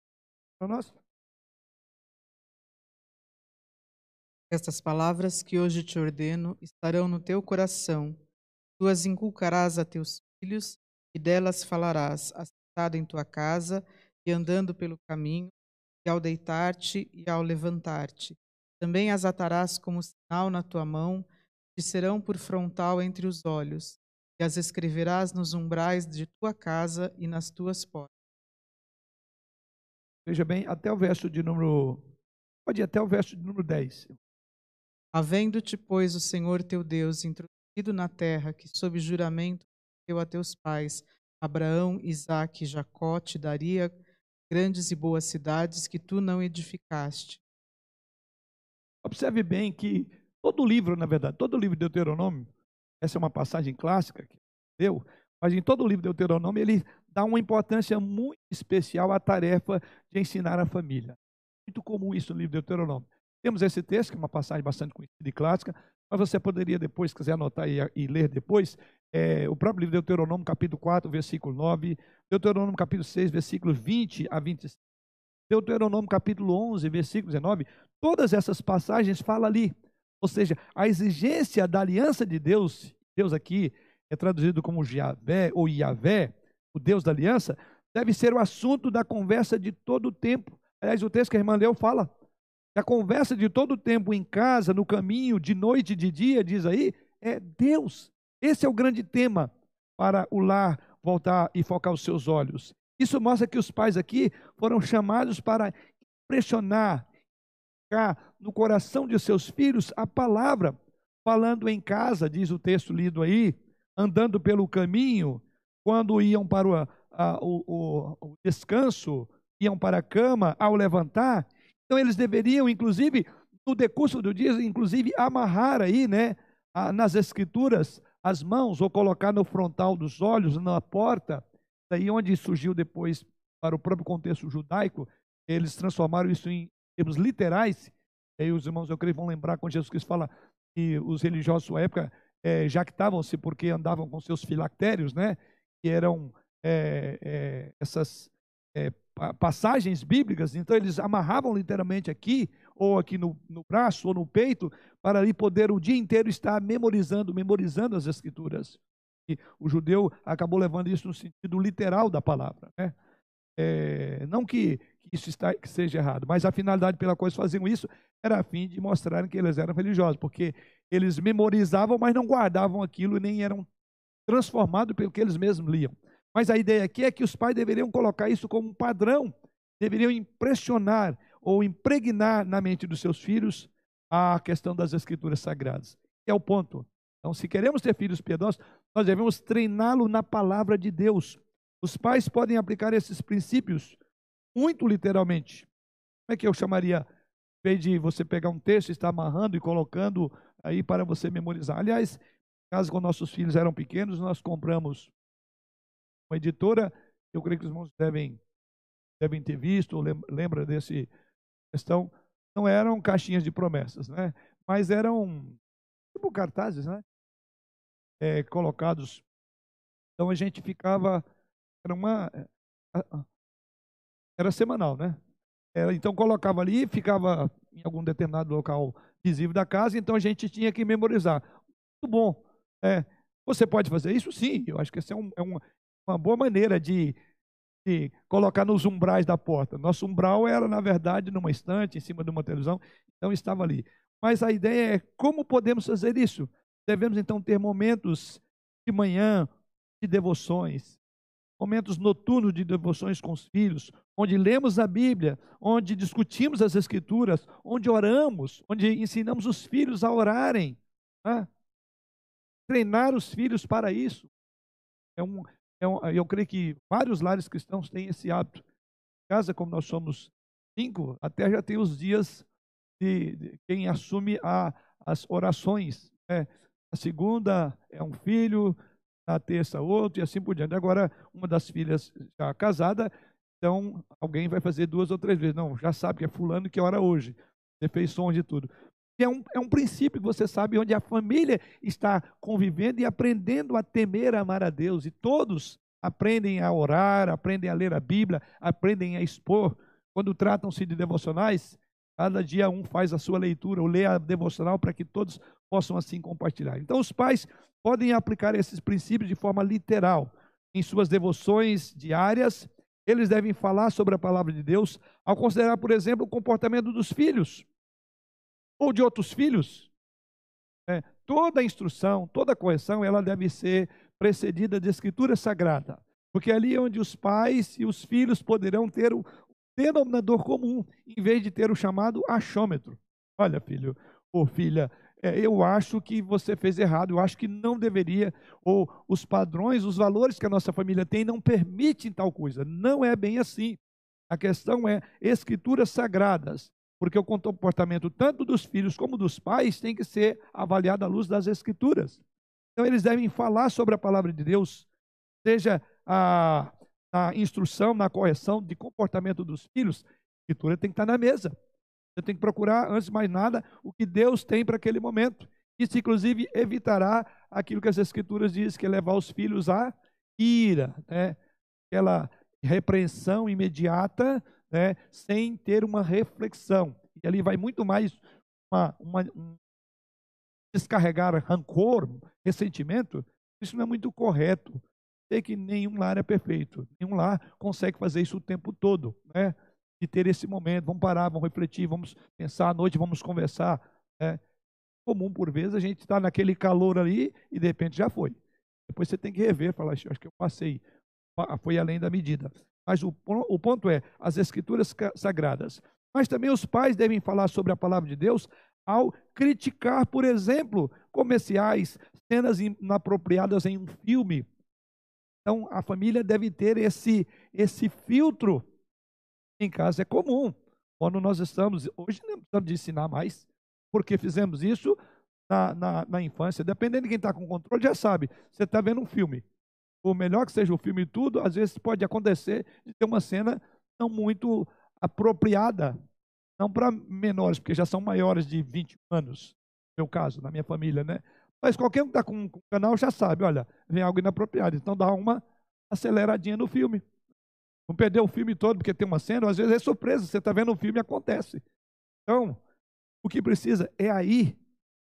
Para nós. Estas palavras que hoje te ordeno estarão no teu coração. Tu as inculcarás a teus filhos e delas falarás, assentado em tua casa e andando pelo caminho, e ao deitar-te e ao levantar-te. Também as atarás como sinal na tua mão, e serão por frontal entre os olhos, e as escreverás nos umbrais de tua casa e nas tuas portas. Veja bem, até o verso de número. Pode ir até o verso de número 10. Havendo-te, pois, o Senhor teu Deus introduzido na terra que, sob juramento, deu a teus pais, Abraão, Isaque e Jacó, te daria grandes e boas cidades que tu não edificaste. Observe bem que todo livro, na verdade, todo livro de Deuteronômio, essa é uma passagem clássica que deu, mas em todo o livro de Deuteronômio ele dá uma importância muito especial à tarefa de ensinar a família. Muito comum isso no livro de Deuteronômio. Temos esse texto, que é uma passagem bastante conhecida e clássica, mas você poderia depois, se quiser anotar e, e ler depois, é, o próprio livro de Deuteronômio, capítulo 4, versículo 9, Deuteronômio, capítulo 6, versículos 20 a 25, Deuteronômio, capítulo 11, versículo 19, todas essas passagens falam ali. Ou seja, a exigência da aliança de Deus, Deus aqui é traduzido como Javé ou Iavé, o Deus da aliança, deve ser o assunto da conversa de todo o tempo. Aliás, o texto que a irmã leu fala a conversa de todo o tempo em casa, no caminho, de noite e de dia, diz aí, é Deus. Esse é o grande tema para o lar voltar e focar os seus olhos. Isso mostra que os pais aqui foram chamados para impressionar, no coração de seus filhos a palavra, falando em casa, diz o texto lido aí, andando pelo caminho, quando iam para o, a, o, o descanso, iam para a cama, ao levantar, então eles deveriam, inclusive, no decurso do dia, inclusive, amarrar aí, né, nas escrituras, as mãos, ou colocar no frontal dos olhos, na porta, daí onde surgiu depois, para o próprio contexto judaico, eles transformaram isso em termos literais, e aí os irmãos, eu creio, vão lembrar quando Jesus Cristo fala que os religiosos da sua época é, jactavam-se porque andavam com seus filactérios, né, que eram é, é, essas passagens bíblicas, então eles amarravam literalmente aqui, ou aqui no, no braço, ou no peito, para ali poder o dia inteiro estar memorizando, memorizando as escrituras. E o judeu acabou levando isso no sentido literal da palavra. Né? é, não que isso está, que seja errado, mas a finalidade pela qual eles faziam isso era a fim de mostrarem que eles eram religiosos, porque eles memorizavam, mas não guardavam aquilo e nem eram transformados pelo que eles mesmos liam. Mas a ideia aqui é que os pais deveriam colocar isso como um padrão, deveriam impressionar ou impregnar na mente dos seus filhos a questão das escrituras sagradas. É o ponto. Então, se queremos ter filhos piedosos, nós devemos treiná-lo na palavra de Deus. Os pais podem aplicar esses princípios muito literalmente. Como é que eu chamaria, em de você pegar um texto estar amarrando e colocando aí para você memorizar? Aliás, caso quando nossos filhos eram pequenos, nós compramos uma editora, eu creio que os irmãos devem, devem ter visto, lembra desse questão, não eram caixinhas de promessas, né? Mas eram tipo cartazes, né? É, colocados. Então a gente ficava, era uma, era semanal, né? Era, então colocava ali, ficava em algum determinado local visível da casa, então a gente tinha que memorizar. Muito bom. É, você pode fazer isso? Sim, eu acho que essa é, um, é uma, uma boa maneira de, de colocar nos umbrais da porta. Nosso umbral era, na verdade, numa estante, em cima de uma televisão, então estava ali. Mas a ideia é como podemos fazer isso? Devemos então ter momentos de manhã de devoções, momentos noturnos de devoções com os filhos, onde lemos a Bíblia, onde discutimos as Escrituras, onde oramos, onde ensinamos os filhos a orarem. Né? Treinar os filhos para isso. É um, é um, eu creio que vários lares cristãos têm esse hábito. Em casa, como nós somos cinco, até já tem os dias de, de quem assume a, as orações. Né? A segunda é um filho, na terça outro e assim por diante. Agora, uma das filhas já casada, então alguém vai fazer duas ou três vezes. Não, já sabe que é fulano que ora hoje. Você fez som de tudo. É um, é um princípio que você sabe onde a família está convivendo e aprendendo a temer, a amar a Deus. E todos aprendem a orar, aprendem a ler a Bíblia, aprendem a expor. Quando tratam-se de devocionais, cada dia um faz a sua leitura ou lê a devocional para que todos possam assim compartilhar. Então, os pais podem aplicar esses princípios de forma literal em suas devoções diárias. Eles devem falar sobre a palavra de Deus ao considerar, por exemplo, o comportamento dos filhos ou de outros filhos. É, toda instrução, toda correção, ela deve ser precedida de escritura sagrada, porque ali é onde os pais e os filhos poderão ter o denominador comum, em vez de ter o chamado achômetro. Olha, filho ou filha, é, eu acho que você fez errado, eu acho que não deveria, ou os padrões, os valores que a nossa família tem não permitem tal coisa. Não é bem assim. A questão é escrituras sagradas, porque o comportamento tanto dos filhos como dos pais tem que ser avaliado à luz das escrituras. Então eles devem falar sobre a palavra de Deus, seja a, a instrução, na correção de comportamento dos filhos, a escritura tem que estar na mesa. Você tem que procurar, antes de mais nada, o que Deus tem para aquele momento. Isso, inclusive, evitará aquilo que as Escrituras dizem, que é levar os filhos à ira, né? aquela repreensão imediata, né? sem ter uma reflexão. E ali vai muito mais uma, uma, um descarregar rancor, ressentimento. Isso não é muito correto. Sei que nenhum lar é perfeito, nenhum lar consegue fazer isso o tempo todo. Né? de ter esse momento. Vamos parar, vamos refletir, vamos pensar à noite, vamos conversar. É comum, por vezes, a gente está naquele calor ali e de repente já foi. Depois você tem que rever, falar, acho que eu passei, foi além da medida. Mas o, o ponto é, as escrituras sagradas. Mas também os pais devem falar sobre a palavra de Deus ao criticar, por exemplo, comerciais, cenas inapropriadas em um filme. Então, a família deve ter esse, esse filtro em casa é comum. Quando nós estamos, hoje não precisamos de ensinar mais, porque fizemos isso na, na, na infância. Dependendo de quem está com controle, já sabe. Você está vendo um filme. Por melhor que seja o filme e tudo, às vezes pode acontecer de ter uma cena não muito apropriada, não para menores, porque já são maiores de 20 anos, no meu caso, na minha família, né? Mas qualquer um que está com o canal já sabe, olha, vem algo inapropriado. Então dá uma aceleradinha no filme. Não perder o filme todo porque tem uma cena, às vezes é surpresa, você está vendo um filme e acontece. Então, o que precisa é aí,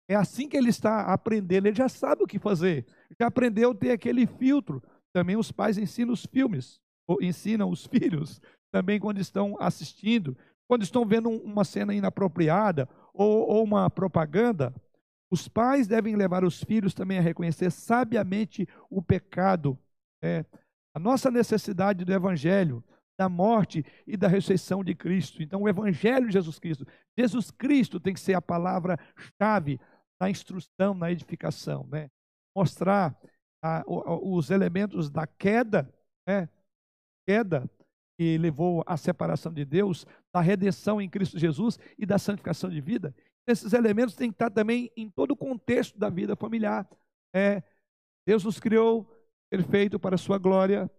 é assim que ele está aprendendo, ele já sabe o que fazer, já aprendeu a ter aquele filtro. Também os pais ensinam os filmes. ou ensinam os filhos também quando estão assistindo, quando estão vendo uma cena inapropriada ou, ou uma propaganda. Os pais devem levar os filhos também a reconhecer sabiamente o pecado, é, a nossa necessidade do Evangelho, da morte e da ressurreição de Cristo. Então, o Evangelho de Jesus Cristo. Jesus Cristo tem que ser a palavra-chave na instrução, na edificação. Né? Mostrar a, os elementos da queda, né? queda que levou à separação de Deus, da redenção em Cristo Jesus e da santificação de vida. Esses elementos têm que estar também em todo o contexto da vida familiar. É, Deus nos criou perfeito para a sua glória,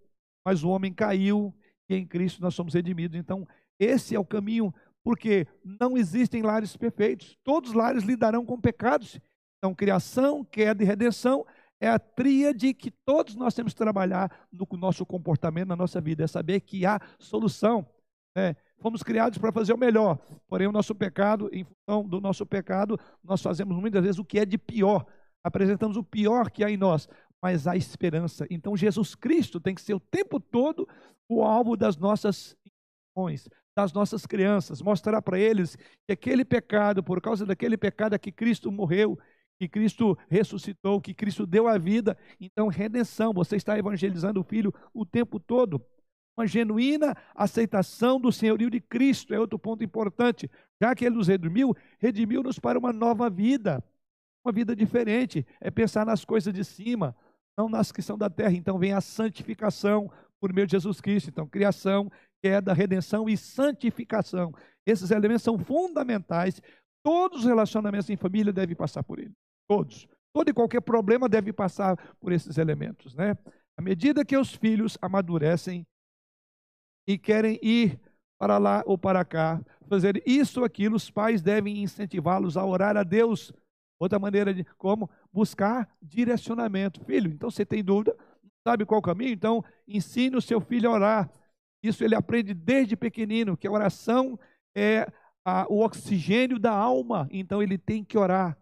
mas o homem caiu e em Cristo nós somos redimidos. Então, esse é o caminho, porque não existem lares perfeitos. Todos os lares lidarão com pecados. Então, criação, queda e redenção é a tríade que todos nós temos que trabalhar no nosso comportamento, na nossa vida. É saber que há solução. Né? Fomos criados para fazer o melhor, porém, o nosso pecado, em função do nosso pecado, nós fazemos muitas vezes o que é de pior. Apresentamos o pior que há em nós, mas há esperança. Então, Jesus Cristo tem que ser o tempo todo o alvo das nossas intenções, das nossas crianças, mostrar para eles que aquele pecado, por causa daquele pecado é que Cristo morreu, que Cristo ressuscitou, que Cristo deu a vida. Então, redenção, você está evangelizando o filho o tempo todo. Uma genuína aceitação do senhorio de Cristo é outro ponto importante. Já que ele nos redimiu, redimiu-nos para uma nova vida, uma vida diferente. É pensar nas coisas de cima, não nas que são da terra. Então, vem a santificação, por meio de Jesus Cristo. Então, criação, queda, redenção e santificação. Esses elementos são fundamentais. Todos os relacionamentos em família devem passar por ele. Todos. Todo e qualquer problema deve passar por esses elementos, né? À medida que os filhos amadurecem e querem ir para lá ou para cá, fazer isso ou aquilo, os pais devem incentivá-los a orar a Deus. Outra maneira de como buscar direcionamento. Filho, então você tem dúvida? sabe qual caminho? Então, ensine o seu filho a orar. Isso ele aprende desde pequenino, que a oração é a, o oxigênio da alma, então ele tem que orar.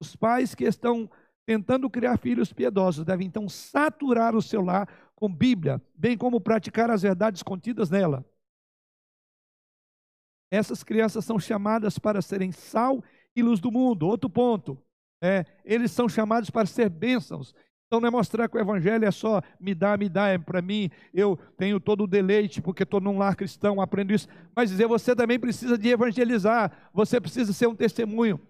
Os pais que estão tentando criar filhos piedosos devem então saturar o seu lar com Bíblia, bem como praticar as verdades contidas nela. Essas crianças são chamadas para serem sal e luz do mundo. Outro ponto, é, eles são chamados para ser bênçãos então não é mostrar que o evangelho é só me dá, me dá, é para mim, eu tenho todo o deleite porque estou num lar cristão, aprendo isso. Mas dizer, você também precisa de evangelizar, você precisa ser um testemunho.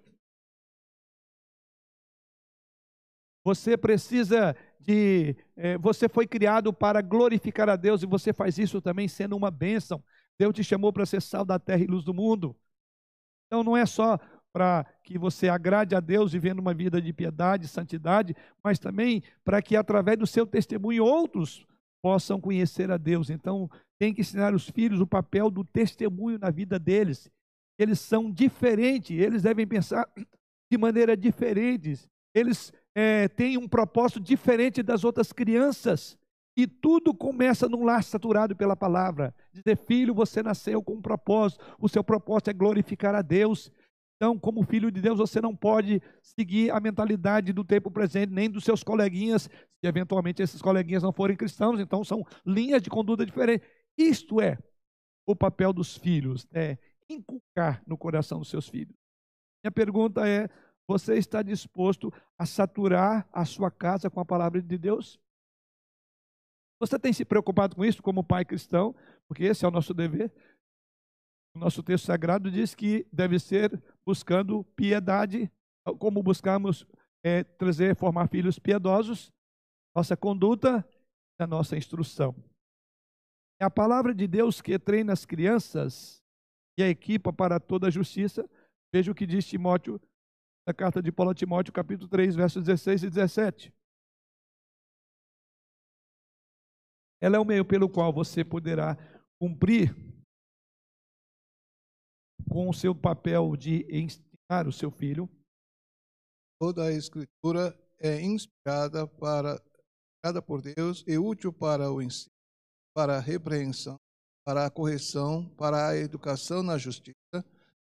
Você precisa de. É, você foi criado para glorificar a Deus e você faz isso também sendo uma bênção. Deus te chamou para ser sal da terra e luz do mundo. Então não é só para que você agrade a Deus vivendo uma vida de piedade, santidade, mas também para que através do seu testemunho outros possam conhecer a Deus. Então, tem que ensinar os filhos o papel do testemunho na vida deles. Eles são diferentes, eles devem pensar de maneira diferente. Eles é, têm um propósito diferente das outras crianças. E tudo começa num lar saturado pela palavra. Dizer, filho, você nasceu com um propósito. O seu propósito é glorificar a Deus. Então, como filho de Deus, você não pode seguir a mentalidade do tempo presente, nem dos seus coleguinhas, se eventualmente esses coleguinhas não forem cristãos, então são linhas de conduta diferentes. Isto é o papel dos filhos, é inculcar no coração dos seus filhos. Minha pergunta é: você está disposto a saturar a sua casa com a palavra de Deus? Você tem se preocupado com isso como pai cristão? Porque esse é o nosso dever. O nosso texto sagrado diz que deve ser buscando piedade, como buscamos é, trazer, formar filhos piedosos, nossa conduta e a nossa instrução. É a palavra de Deus que treina as crianças e a equipa para toda a justiça. Veja o que diz Timóteo, na carta de Paulo a Timóteo, capítulo 3, versos 16 e 17. Ela é o meio pelo qual você poderá cumprir com o seu papel de ensinar o seu filho. Toda a escritura é inspirada para inspirada por Deus e útil para o ensino, para a repreensão, para a correção, para a educação na justiça,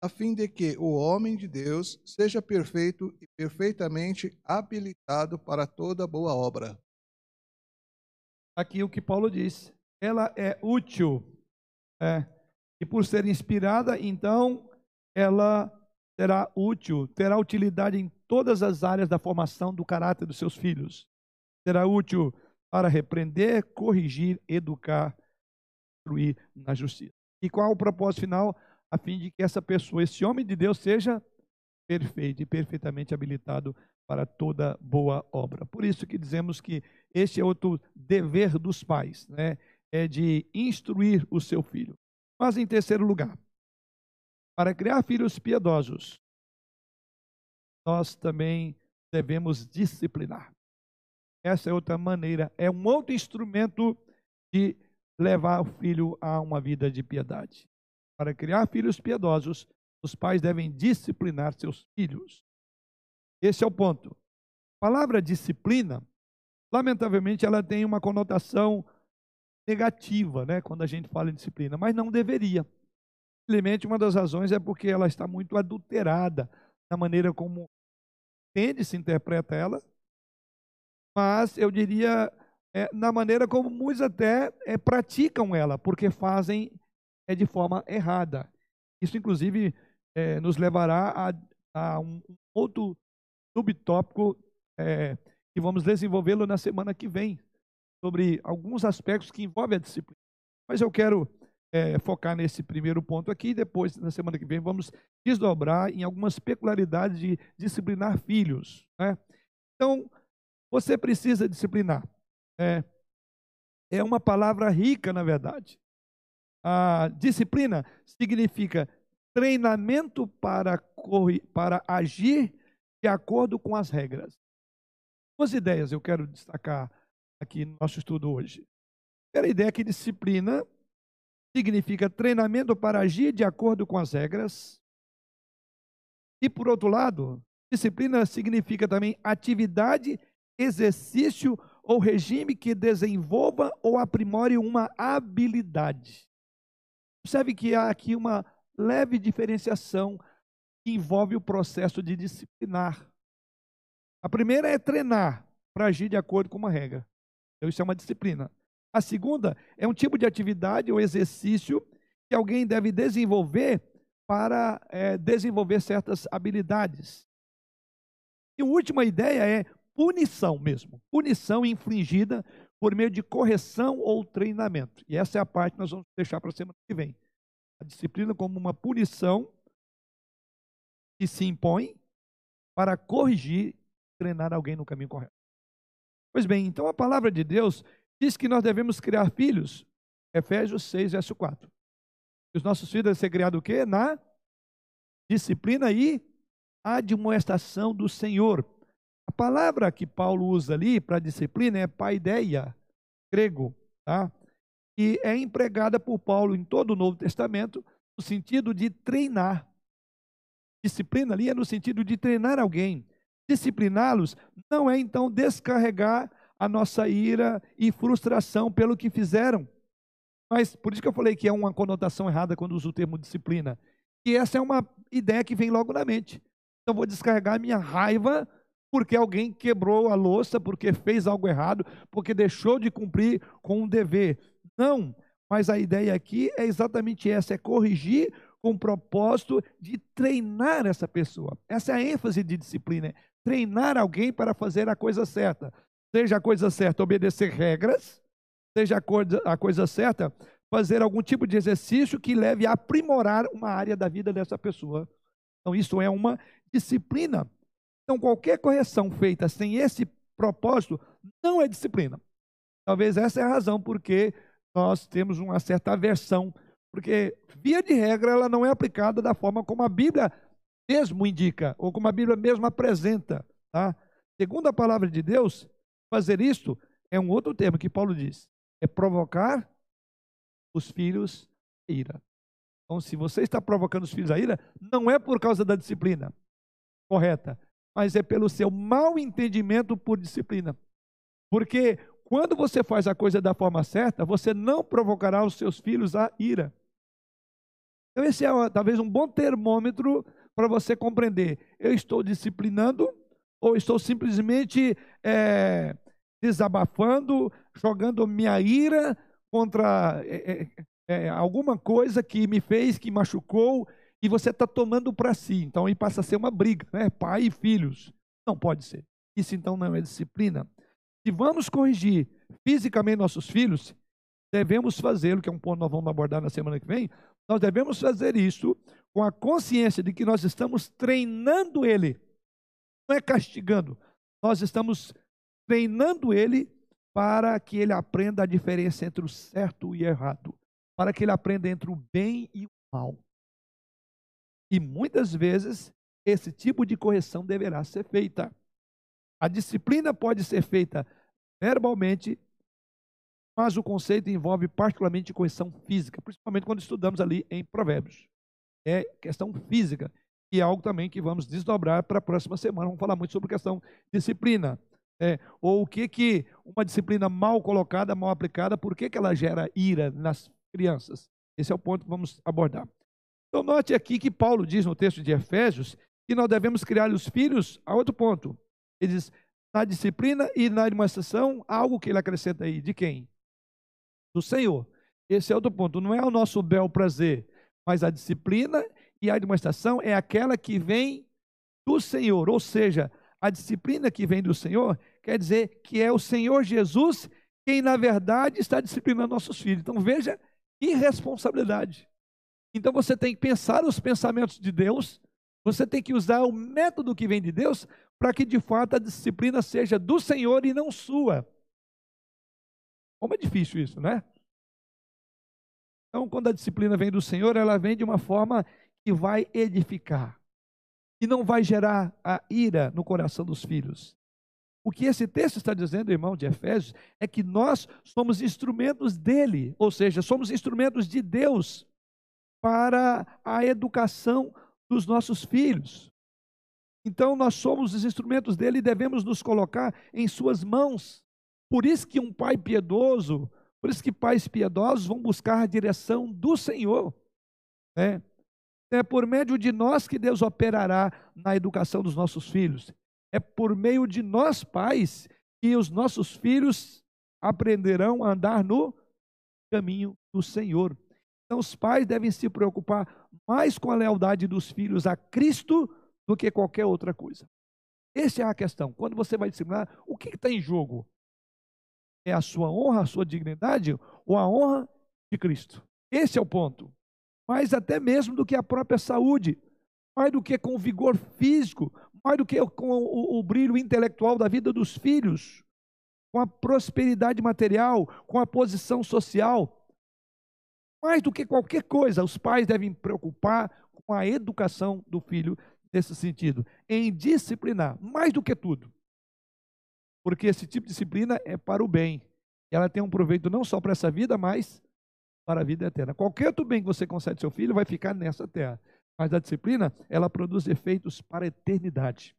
a fim de que o homem de Deus seja perfeito e perfeitamente habilitado para toda boa obra. Aqui o que Paulo diz: ela é útil. É, e por ser inspirada, então, ela será útil, terá utilidade em todas as áreas da formação do caráter dos seus filhos. Será útil para repreender, corrigir, educar, instruir na justiça. E qual o propósito final? A fim de que essa pessoa, esse homem de Deus, seja perfeito e perfeitamente habilitado para toda boa obra. Por isso que dizemos que este é outro dever dos pais, né? É de instruir o seu filho. Mas em terceiro lugar, para criar filhos piedosos, nós também devemos disciplinar. Essa é outra maneira, é um outro instrumento de levar o filho a uma vida de piedade. Para criar filhos piedosos, os pais devem disciplinar seus filhos. Esse é o ponto. A palavra disciplina, lamentavelmente, ela tem uma conotação negativa, né, quando a gente fala em disciplina, mas não deveria. Simplesmente uma das razões é porque ela está muito adulterada na maneira como entende, se interpreta ela, mas eu diria é, na maneira como muitos até é, praticam ela, porque fazem é, de forma errada. Isso, inclusive, é, nos levará a, a um, outro subtópico é, que vamos desenvolvê-lo na semana que vem, sobre alguns aspectos que envolvem a disciplina. Mas eu quero é, focar nesse primeiro ponto aqui, e depois, na semana que vem, vamos desdobrar em algumas peculiaridades de disciplinar filhos. Né? Então, você precisa disciplinar. É, é uma palavra rica, na verdade. A disciplina significa treinamento para, para agir de acordo com as regras. Duas ideias eu quero destacar aqui no nosso estudo hoje. A primeira ideia que disciplina significa treinamento para agir de acordo com as regras. E, por outro lado, disciplina significa também atividade exercício ou regime que desenvolva ou aprimore uma habilidade. Observe que há aqui uma leve diferenciação que envolve o processo de disciplinar. A primeira é treinar para agir de acordo com uma regra. Então, isso é uma disciplina. A segunda é um tipo de atividade ou exercício que alguém deve desenvolver para é, desenvolver certas habilidades. E a última ideia é punição mesmo, punição infligida por meio de correção ou treinamento. E essa é a parte que nós vamos deixar para a semana que vem. A disciplina como uma punição que se impõe para corrigir, treinar alguém no caminho correto. Pois bem, então a palavra de Deus diz que nós devemos criar filhos. Efésios 6, verso 4. Os nossos filhos devem ser criados o quê? Na disciplina e admoestação do Senhor. A palavra que Paulo usa ali para disciplina é paideia, grego, tá? E é empregada por Paulo em todo o Novo Testamento no sentido de treinar. Disciplina ali é no sentido de treinar alguém. Discipliná-los não é então descarregar a nossa ira e frustração pelo que fizeram. Mas por isso que eu falei que é uma conotação errada quando uso o termo disciplina. E essa é uma ideia que vem logo na mente. Então vou descarregar minha raiva porque alguém quebrou a louça, porque fez algo errado, porque deixou de cumprir com um dever. Não, mas a ideia aqui é exatamente essa: é corrigir com o propósito de treinar essa pessoa. Essa é a ênfase de disciplina: é treinar alguém para fazer a coisa certa. Seja a coisa certa obedecer regras, seja a coisa, a coisa certa fazer algum tipo de exercício que leve a aprimorar uma área da vida dessa pessoa. Então, isso é uma disciplina então, qualquer correção feita sem esse propósito não é disciplina. Talvez essa é a razão porque nós temos uma certa aversão, porque, via de regra, ela não é aplicada da forma como a Bíblia mesmo indica, ou como a Bíblia mesmo apresenta. Tá? Segundo a palavra de Deus, fazer isso é um outro termo que Paulo diz: é provocar os filhos a ira. Então, se você está provocando os filhos a ira, não é por causa da disciplina correta, mas é pelo seu mau entendimento por disciplina. Porque quando você faz a coisa da forma certa, você não provocará os seus filhos a ira. Então, esse é talvez um bom termômetro para você compreender: eu estou disciplinando ou estou simplesmente é, desabafando, jogando minha ira contra é, é, é, alguma coisa que me fez, que machucou, e você está tomando para si. Então aí passa a ser uma briga, né? Pai e filhos. Não pode ser. Isso então não é disciplina. Se vamos corrigir fisicamente nossos filhos, devemos fazê-lo, que é um ponto que nós vamos abordar na semana que vem. Nós devemos fazer isso com a consciência de que nós estamos treinando ele, não é castigando, nós estamos treinando ele para que ele aprenda a diferença entre o certo e o errado, para que ele aprenda entre o bem e o mal. E muitas vezes esse tipo de correção deverá ser feita. A disciplina pode ser feita verbalmente, mas o conceito envolve particularmente correção física, principalmente quando estudamos ali em Provérbios. É questão física, e é algo também que vamos desdobrar para a próxima semana. Vamos falar muito sobre questão disciplina. É, ou o que que uma disciplina mal colocada, mal aplicada, por que, que ela gera ira nas crianças? Esse é o ponto que vamos abordar. Então, note aqui que Paulo diz no texto de Efésios que nós devemos criar os filhos a outro ponto. Ele diz, na disciplina e na demonstração, algo que ele acrescenta aí. De quem? Do Senhor. Esse é outro ponto. Não é o nosso bel prazer, mas a disciplina e a demonstração é aquela que vem do Senhor. Ou seja, a disciplina que vem do Senhor quer dizer que é o Senhor Jesus quem, na verdade, está disciplinando nossos filhos. Então, veja que responsabilidade. Então você tem que pensar os pensamentos de Deus, você tem que usar o método que vem de Deus para que de fato a disciplina seja do Senhor e não sua. Como é difícil isso, né? Então, quando a disciplina vem do Senhor, ela vem de uma forma que vai edificar e não vai gerar a ira no coração dos filhos. O que esse texto está dizendo, irmão de Efésios, é que nós somos instrumentos dele, ou seja, somos instrumentos de Deus para a educação dos nossos filhos. Então nós somos os instrumentos dele e devemos nos colocar em suas mãos. Por isso que um pai piedoso, por isso que pais piedosos vão buscar a direção do Senhor. Né? É por meio de nós que Deus operará na educação dos nossos filhos. É por meio de nós, pais, que os nossos filhos aprenderão a andar no caminho do Senhor. Então, os pais devem se preocupar mais com a lealdade dos filhos a Cristo do que qualquer outra coisa. Essa é a questão. Quando você vai disciplinar, o que está em jogo? É a sua honra, a sua dignidade ou a honra de Cristo? Esse é o ponto. Mais até mesmo do que a própria saúde, mais do que com o vigor físico, mais do que com o, o brilho intelectual da vida dos filhos, com a prosperidade material, com a posição social. Mais do que qualquer coisa, os pais devem preocupar com a educação do filho nesse sentido, em disciplinar, mais do que tudo. Porque esse tipo de disciplina é para o bem. Ela tem um proveito não só para essa vida, mas para a vida eterna. Qualquer outro bem que você concede ao seu filho vai ficar nessa terra. Mas a disciplina, ela produz efeitos para a eternidade.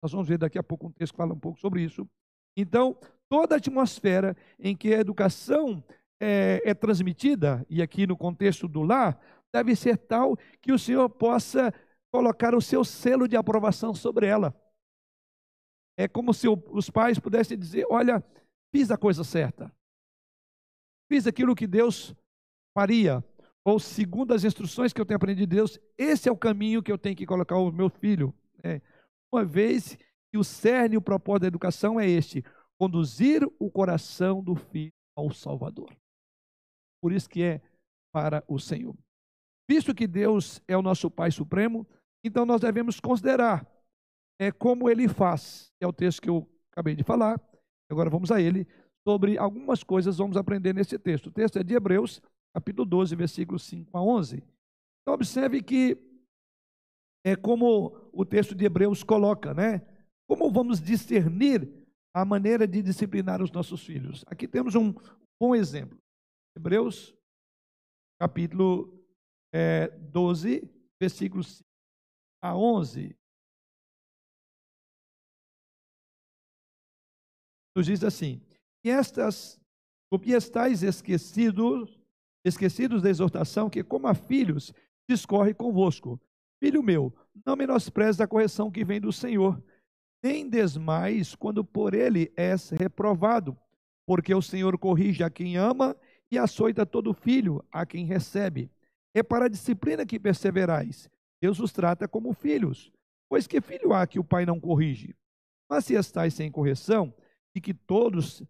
Nós vamos ver daqui a pouco um texto que fala um pouco sobre isso. Então, toda a atmosfera em que a educação é, é transmitida, e aqui no contexto do lar, deve ser tal que o Senhor possa colocar o seu selo de aprovação sobre ela. É como se os pais pudessem dizer: Olha, fiz a coisa certa, fiz aquilo que Deus faria, ou segundo as instruções que eu tenho aprendido de Deus, esse é o caminho que eu tenho que colocar o meu filho. É, uma vez que o cerne, o propósito da educação é este: conduzir o coração do filho ao Salvador. Por isso que é para o Senhor. Visto que Deus é o nosso Pai Supremo, então nós devemos considerar é, como ele faz. É o texto que eu acabei de falar. Agora vamos a ele. Sobre algumas coisas vamos aprender nesse texto. O texto é de Hebreus, capítulo 12, versículos 5 a 11. Então observe que é como o texto de Hebreus coloca, né? Como vamos discernir a maneira de disciplinar os nossos filhos? Aqui temos um bom exemplo. Hebreus, capítulo é, 12, versículos 5 a 11. Nos diz assim: E estas, e estáis esquecidos, esquecidos da exortação que, como a filhos, discorre convosco. Filho meu, não menospreze a correção que vem do Senhor, nem desmais quando por ele és reprovado, porque o Senhor corrige a quem ama e açoita todo filho a quem recebe. É para a disciplina que perseverais. Deus os trata como filhos. Pois que filho há que o pai não corrige? Mas se estáis sem correção, e que todos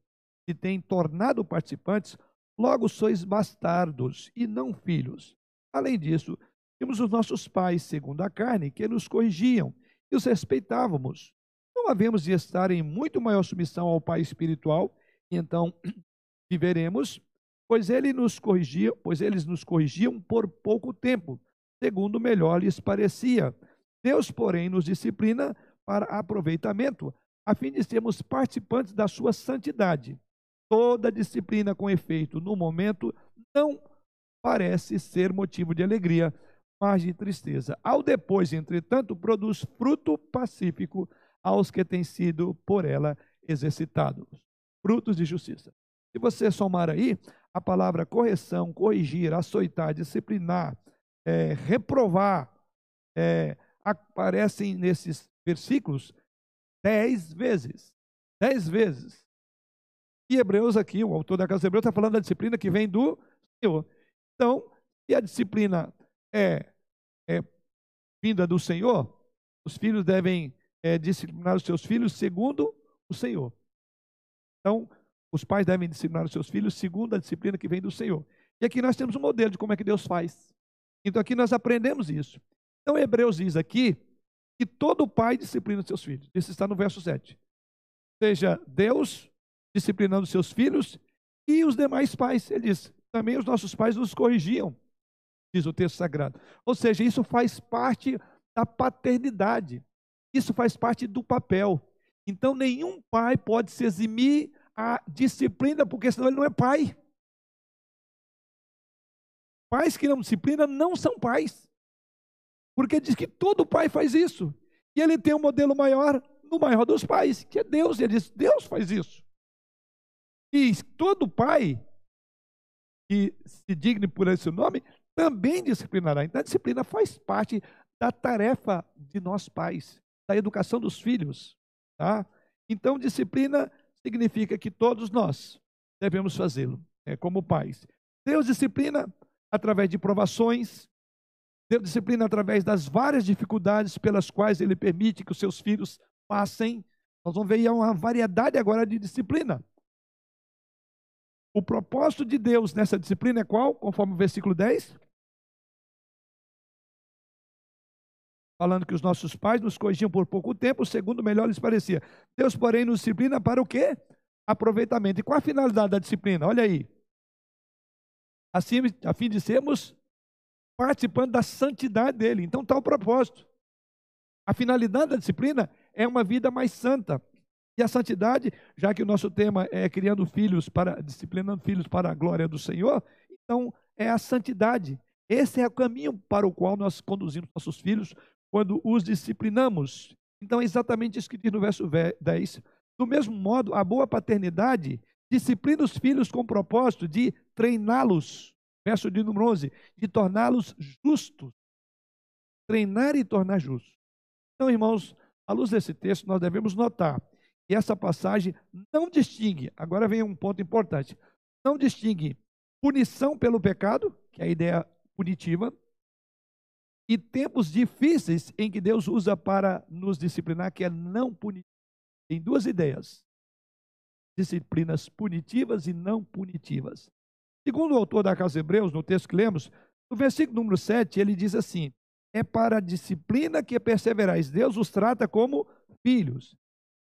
se têm tornado participantes, logo sois bastardos e não filhos. Além disso, temos os nossos pais, segundo a carne, que nos corrigiam e os respeitávamos. Não havemos de estar em muito maior submissão ao Pai espiritual, e então viveremos, pois ele nos corrigia, pois eles nos corrigiam por pouco tempo, segundo melhor lhes parecia. Deus, porém, nos disciplina para aproveitamento, a fim de sermos participantes da sua santidade. Toda disciplina com efeito no momento não parece ser motivo de alegria, mas de tristeza. Ao depois, entretanto, produz fruto pacífico aos que têm sido por ela exercitados. Frutos de justiça. Se você somar aí, a palavra correção, corrigir, açoitar, disciplinar, é, reprovar, é, aparecem nesses versículos dez vezes. Dez vezes. E Hebreus aqui, o autor da casa de Hebreus está falando da disciplina que vem do Senhor. Então, se a disciplina é, é vinda do Senhor, os filhos devem é, disciplinar os seus filhos segundo o Senhor. Então, os pais devem disciplinar os seus filhos segundo a disciplina que vem do Senhor. E aqui nós temos um modelo de como é que Deus faz. Então aqui nós aprendemos isso. Então Hebreus diz aqui que todo pai disciplina seus filhos. Isso está no verso 7. Seja Deus disciplinando seus filhos e os demais pais. Ele diz: também os nossos pais nos corrigiam, diz o texto sagrado. Ou seja, isso faz parte da paternidade. Isso faz parte do papel. Então, nenhum pai pode se eximir a disciplina, porque senão ele não é pai. Pais que não disciplinam não são pais. Porque diz que todo pai faz isso. E ele tem um modelo maior no maior dos pais, que é Deus. Ele diz: Deus faz isso. E todo pai que se digne por esse nome também disciplinará. Então a disciplina faz parte da tarefa de nós pais, da educação dos filhos. Tá? Então, disciplina significa que todos nós devemos fazê-lo, é, como pais. Deus disciplina através de provações, Deus disciplina através das várias dificuldades pelas quais Ele permite que os seus filhos passem. Nós vamos ver uma variedade agora de disciplina. O propósito de Deus nessa disciplina é qual? Conforme o versículo 10. Falando que os nossos pais nos corrigiam por pouco tempo, segundo melhor lhes parecia. Deus, porém, nos disciplina para o quê? Aproveitamento. E qual a finalidade da disciplina? Olha aí. Assim, a fim de sermos participando da santidade dele. Então está o propósito. A finalidade da disciplina é uma vida mais santa. E a santidade, já que o nosso tema é criando filhos para disciplinando filhos para a glória do Senhor, então é a santidade. Esse é o caminho para o qual nós conduzimos nossos filhos quando os disciplinamos. Então é exatamente isso que diz no verso 10. Do mesmo modo, a boa paternidade disciplina os filhos com o propósito de treiná-los verso de número 11, de torná-los justos. Treinar e tornar justos. Então, irmãos, à luz desse texto, nós devemos notar que essa passagem não distingue, agora vem um ponto importante, não distingue punição pelo pecado, que é a ideia punitiva, e tempos difíceis em que Deus usa para nos disciplinar, que é não punitivo. Tem duas ideias: disciplinas punitivas e não punitivas. Segundo o autor da Casa Hebreus, no texto que lemos, no versículo número 7, ele diz assim: É para a disciplina que perseverais. Deus os trata como filhos.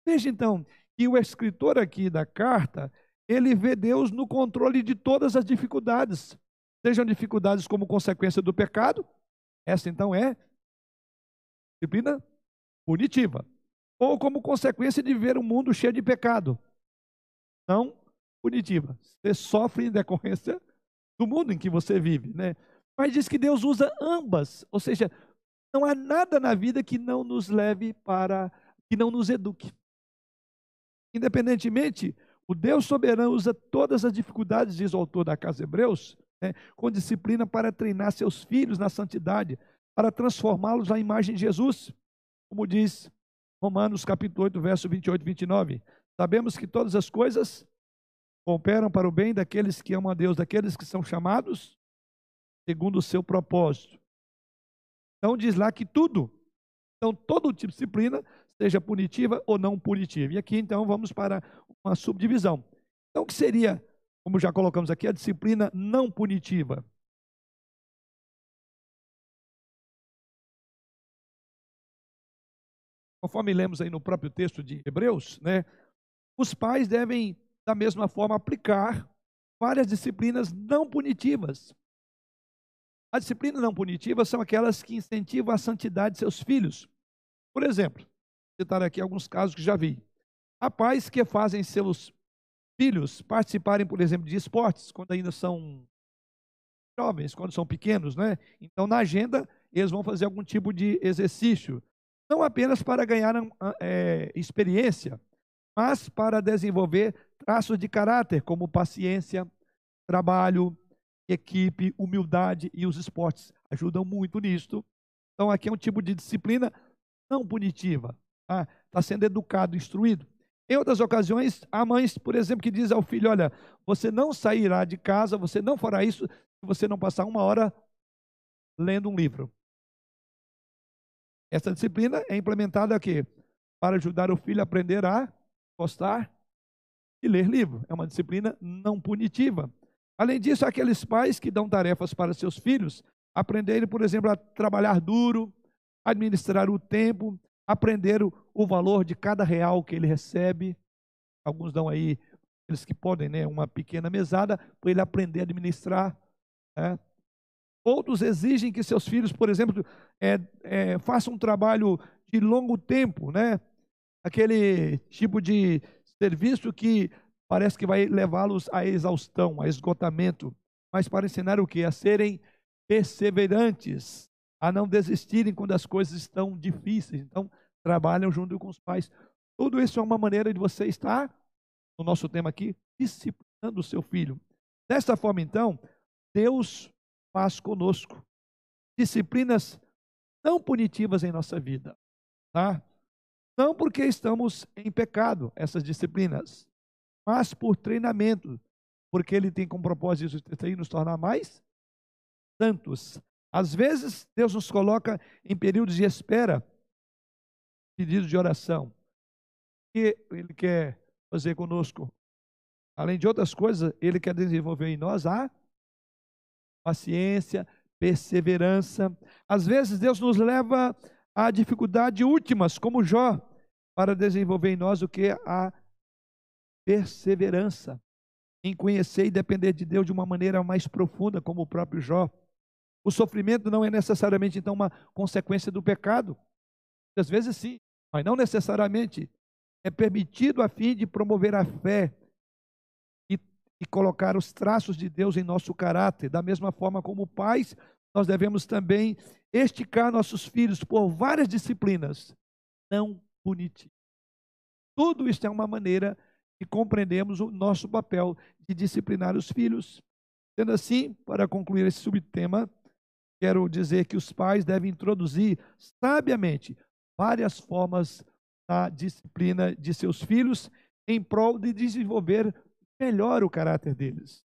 Veja então que o escritor aqui da carta, ele vê Deus no controle de todas as dificuldades, sejam dificuldades como consequência do pecado, essa então é disciplina punitiva, ou como consequência de ver um mundo cheio de pecado. Não punitiva. Você sofre em decorrência do mundo em que você vive, né? Mas diz que Deus usa ambas, ou seja, não há nada na vida que não nos leve para, que não nos eduque. Independentemente, o Deus soberano usa todas as dificuldades, diz o autor da Casa Hebreus, né, com disciplina para treinar seus filhos na santidade, para transformá-los à imagem de Jesus. Como diz Romanos capítulo 8, verso 28 e 29. Sabemos que todas as coisas cooperam para o bem daqueles que amam a Deus, daqueles que são chamados segundo o seu propósito. Então diz lá que tudo, então todo tipo de disciplina, seja punitiva ou não punitiva. E aqui então vamos para uma subdivisão. Então o que seria, como já colocamos aqui, a disciplina não punitiva? Conforme lemos aí no próprio texto de Hebreus, né, os pais devem, da mesma forma, aplicar várias disciplinas não punitivas. As disciplinas não punitivas são aquelas que incentivam a santidade de seus filhos. Por exemplo, citar aqui alguns casos que já vi. Há pais que fazem seus filhos participarem, por exemplo, de esportes, quando ainda são jovens, quando são pequenos, né? Então, na agenda, eles vão fazer algum tipo de exercício não apenas para ganhar é, experiência, mas para desenvolver traços de caráter, como paciência, trabalho, equipe, humildade e os esportes ajudam muito nisto. Então, aqui é um tipo de disciplina não punitiva. Está tá sendo educado, instruído. Em outras ocasiões, há mães, por exemplo, que dizem ao filho: Olha, você não sairá de casa, você não fará isso se você não passar uma hora lendo um livro. Essa disciplina é implementada aqui para ajudar o filho a aprender a gostar e ler livro. É uma disciplina não punitiva. Além disso, aqueles pais que dão tarefas para seus filhos aprenderem, por exemplo, a trabalhar duro, administrar o tempo, aprender o, valor de cada real que ele recebe. Alguns dão aí, eles que podem, né, uma pequena mesada para ele aprender a administrar. Né? Outros exigem que seus filhos, por exemplo, é, é, façam um trabalho de longo tempo, né? Aquele tipo de serviço que parece que vai levá-los à exaustão, a esgotamento, mas para ensinar o que? A serem perseverantes, a não desistirem quando as coisas estão difíceis. Então, trabalham junto com os pais. Tudo isso é uma maneira de você estar, no nosso tema aqui, disciplinando o seu filho. Desta forma, então, Deus faz conosco. Disciplinas não punitivas em nossa vida, tá? Não porque estamos em pecado, essas disciplinas, mas por treinamento, porque ele tem como propósito de nos tornar mais santos. Às vezes, Deus nos coloca em períodos de espera, pedidos de oração. que Ele quer fazer conosco. Além de outras coisas, Ele quer desenvolver em nós a paciência, perseverança. Às vezes Deus nos leva a dificuldades últimas, como Jó, para desenvolver em nós o que a perseverança em conhecer e depender de Deus de uma maneira mais profunda, como o próprio Jó. O sofrimento não é necessariamente então uma consequência do pecado. Às vezes sim, mas não necessariamente. É permitido a fim de promover a fé e colocar os traços de Deus em nosso caráter. Da mesma forma como pais, nós devemos também esticar nossos filhos por várias disciplinas não punitivas. Tudo isso é uma maneira de compreendermos o nosso papel de disciplinar os filhos. Sendo assim, para concluir esse subtema, quero dizer que os pais devem introduzir sabiamente várias formas da disciplina de seus filhos em prol de desenvolver melhora o caráter deles,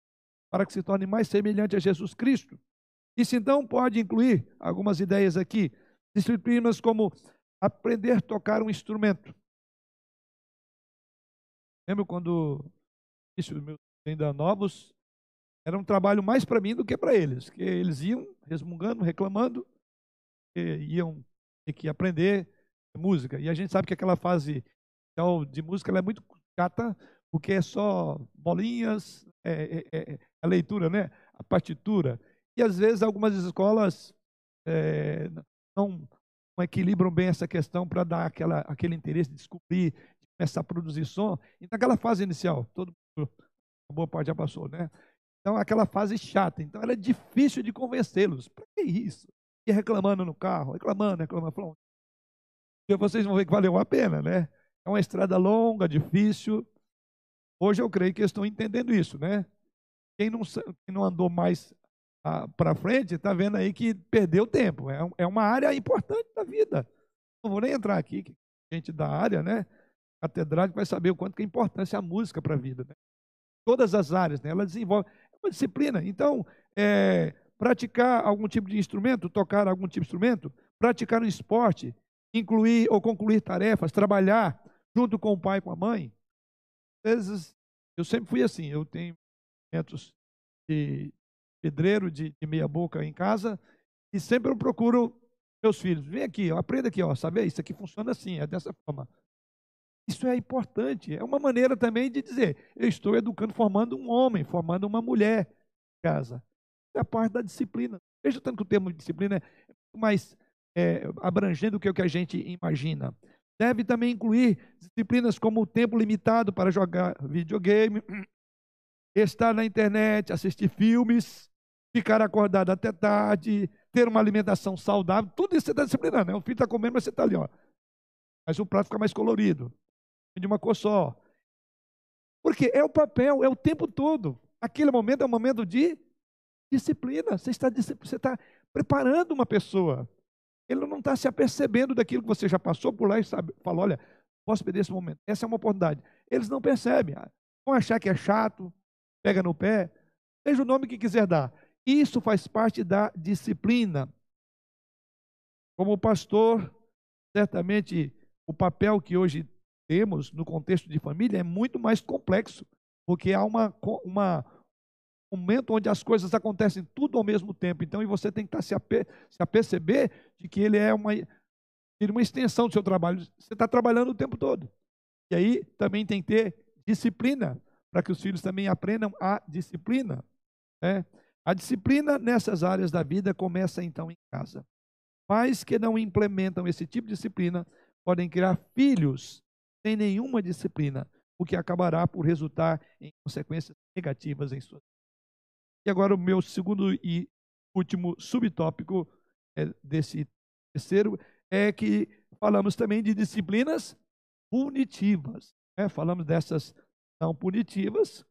para que se torne mais semelhante a Jesus Cristo. Isso então pode incluir algumas ideias aqui, disciplinas como aprender a tocar um instrumento. Lembro quando isso meus ainda novos, era um trabalho mais para mim do que para eles, que eles iam resmungando, reclamando, iam ter que aprender música. E a gente sabe que aquela fase de música é muito chata, porque é só bolinhas, é, é, é, a leitura, né? a partitura. E às vezes algumas escolas é, não, não, equilibram bem essa questão para dar aquela, aquele interesse de descobrir, de começar a produzir som. E naquela fase inicial, todo a boa parte já passou, né? Então, aquela fase chata. Então, era difícil de convencê-los. Para que isso? E reclamando no carro, reclamando, reclamando. Falando, e vocês vão ver que valeu a pena, né? É uma estrada longa, difícil, Hoje eu creio que estão entendendo isso, né? Quem não, quem não andou mais para frente está vendo aí que perdeu tempo. É, é uma área importante da vida. Não vou nem entrar aqui, que gente da área, né? Catedrático vai saber o quanto que é importância a música para a vida. Né? todas as áreas, né? ela desenvolve é uma disciplina. Então, é, praticar algum tipo de instrumento, tocar algum tipo de instrumento, praticar um esporte, incluir ou concluir tarefas, trabalhar junto com o pai e com a mãe. Às vezes, eu sempre fui assim, eu tenho momentos de pedreiro, de, de meia boca em casa, e sempre eu procuro meus filhos, vem aqui, aprenda aqui, ó, sabe, isso aqui funciona assim, é dessa forma. Isso é importante, é uma maneira também de dizer, eu estou educando, formando um homem, formando uma mulher em casa. É a parte da disciplina. Veja tanto que o termo disciplina é muito mais é, abrangente do que o que a gente imagina. Deve também incluir disciplinas como o tempo limitado para jogar videogame, estar na internet, assistir filmes, ficar acordado até tarde, ter uma alimentação saudável, tudo isso você está disciplinando. Né? O filho está comendo, mas você está ali, ó. Mas o prato fica mais colorido. De uma cor só. Porque é o papel, é o tempo todo. Aquele momento é um momento de disciplina. Você está, você está preparando uma pessoa. Ele não está se apercebendo daquilo que você já passou por lá e sabe, fala, olha, posso perder esse momento. Essa é uma oportunidade. Eles não percebem. Ah, vão achar que é chato, pega no pé, seja o nome que quiser dar. Isso faz parte da disciplina. Como pastor, certamente o papel que hoje temos no contexto de família é muito mais complexo, porque há uma, uma, um momento onde as coisas acontecem tudo ao mesmo tempo. Então, e você tem que estar se, ape, se aperceber de que ele é uma, uma extensão do seu trabalho. Você está trabalhando o tempo todo. E aí também tem que ter disciplina, para que os filhos também aprendam a disciplina. Né? A disciplina nessas áreas da vida começa então em casa. Pais que não implementam esse tipo de disciplina podem criar filhos sem nenhuma disciplina, o que acabará por resultar em consequências negativas em sua vida. E agora o meu segundo e último subtópico é, desse terceiro é que falamos também de disciplinas punitivas. Né? Falamos dessas punitivas,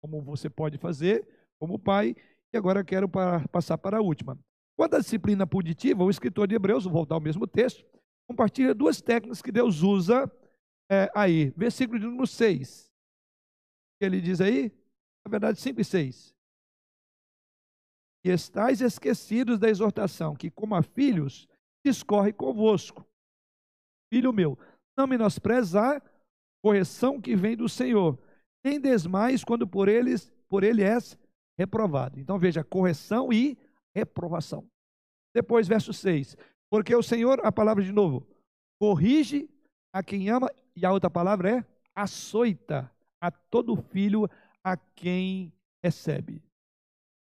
como você pode fazer como pai, e agora quero para, passar para a última. Quando a disciplina punitiva, o escritor de Hebreus, vou voltar ao mesmo texto, compartilha duas técnicas que Deus usa é, aí. Versículo de número 6. Ele diz aí, na verdade, 5 e 6. E estáis esquecidos da exortação, que como a filhos discorre convosco. Filho meu, não menosprezar correção que vem do Senhor, nem desmais quando por eles por ele és reprovado. Então veja, correção e reprovação. Depois, verso 6. Porque o Senhor, a palavra de novo, corrige a quem ama, e a outra palavra é açoita a todo filho a quem recebe.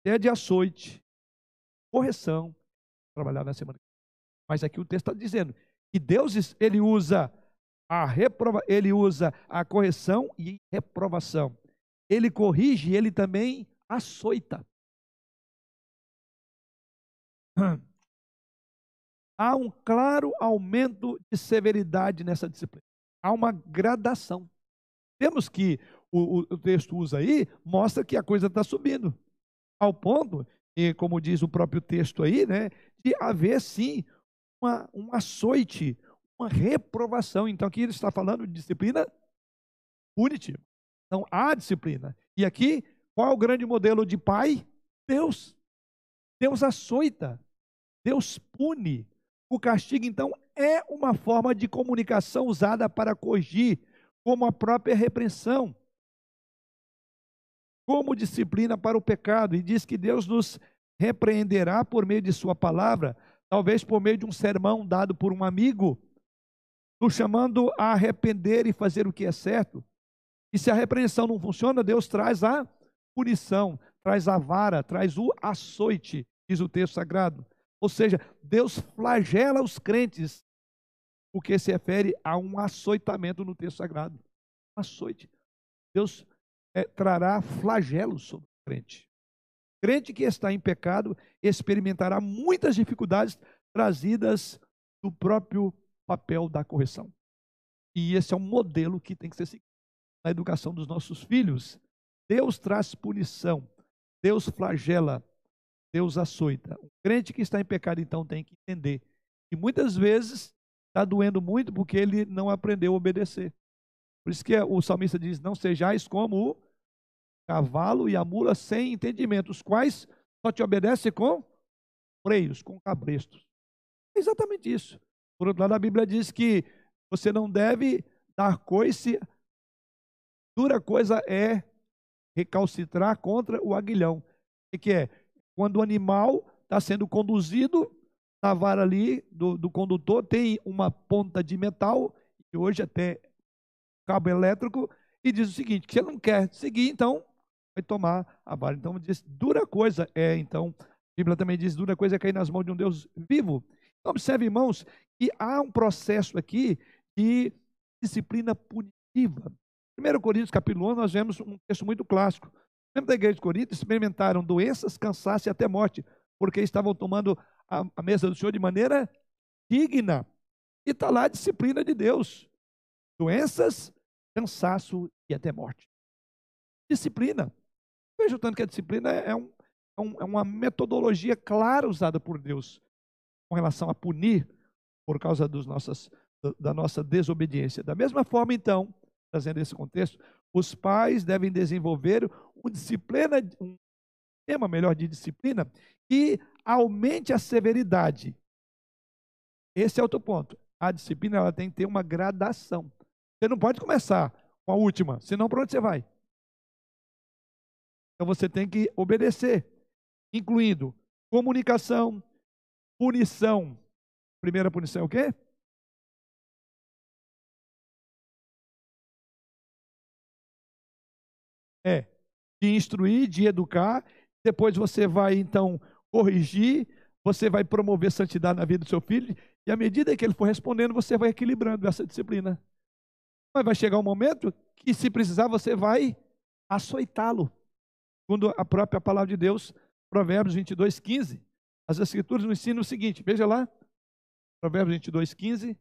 É de açoite, correção, trabalhar na semana. Mas aqui o texto está dizendo que Deus ele usa a reprova, ele usa a correção e reprovação. Ele corrige, ele também açoita. Há um claro aumento de severidade nessa disciplina. Há uma gradação. Temos que o, o texto usa aí, mostra que a coisa está subindo. Ao ponto, e como diz o próprio texto aí, né, de haver sim uma, um açoite, uma reprovação. Então aqui ele está falando de disciplina punitiva. Então há disciplina. E aqui qual é o grande modelo de pai? Deus. Deus açoita. Deus pune. O castigo, então, é uma forma de comunicação usada para corrigir, como a própria repreensão, como disciplina para o pecado. E diz que Deus nos repreenderá por meio de Sua palavra, talvez por meio de um sermão dado por um amigo, nos chamando a arrepender e fazer o que é certo. E se a repreensão não funciona, Deus traz a punição, traz a vara, traz o açoite, diz o texto sagrado. Ou seja, Deus flagela os crentes, o que se refere a um açoitamento no texto sagrado. Açoite. Deus é, trará flagelos sobre o crente. O crente que está em pecado experimentará muitas dificuldades trazidas do próprio papel da correção. E esse é um modelo que tem que ser seguido na educação dos nossos filhos. Deus traz punição, Deus flagela, Deus açoita. O crente que está em pecado, então, tem que entender que muitas vezes está doendo muito porque ele não aprendeu a obedecer. Por isso que o salmista diz: Não sejais como o cavalo e a mula sem entendimento, os quais só te obedecem com freios, com cabrestos. É exatamente isso. Por outro lado, a Bíblia diz que você não deve dar coice, dura coisa é recalcitrar contra o aguilhão. O que é? Quando o animal está sendo conduzido na vara ali do, do condutor, tem uma ponta de metal, e hoje até cabo elétrico, e diz o seguinte: que você não quer seguir, então vai tomar a vara. Então diz, dura coisa é, então, a Bíblia também diz, dura coisa é cair nas mãos de um Deus vivo. Observe, irmãos, que há um processo aqui de disciplina punitiva. 1 Coríntios capítulo 11, nós vemos um texto muito clássico. Membros da igreja de Corinto experimentaram doenças, cansaço e até morte, porque estavam tomando a, a mesa do Senhor de maneira digna. E está lá a disciplina de Deus. Doenças, cansaço e até morte. Disciplina. Veja o tanto que a disciplina é, um, é, um, é uma metodologia clara usada por Deus com relação a punir por causa nossas, da nossa desobediência. Da mesma forma, então, trazendo esse contexto, os pais devem desenvolver um disciplina, um tema melhor de disciplina que aumente a severidade. Esse é outro ponto. A disciplina ela tem que ter uma gradação. Você não pode começar com a última, senão para onde você vai? Então você tem que obedecer, incluindo comunicação, punição. Primeira punição é o quê? É de instruir, de educar. Depois você vai então corrigir, você vai promover santidade na vida do seu filho, e à medida que ele for respondendo, você vai equilibrando essa disciplina. Mas vai chegar um momento que, se precisar, você vai açoitá-lo. Segundo a própria palavra de Deus, Provérbios 22, 15. As Escrituras nos ensinam o seguinte: veja lá, Provérbios 22, 15.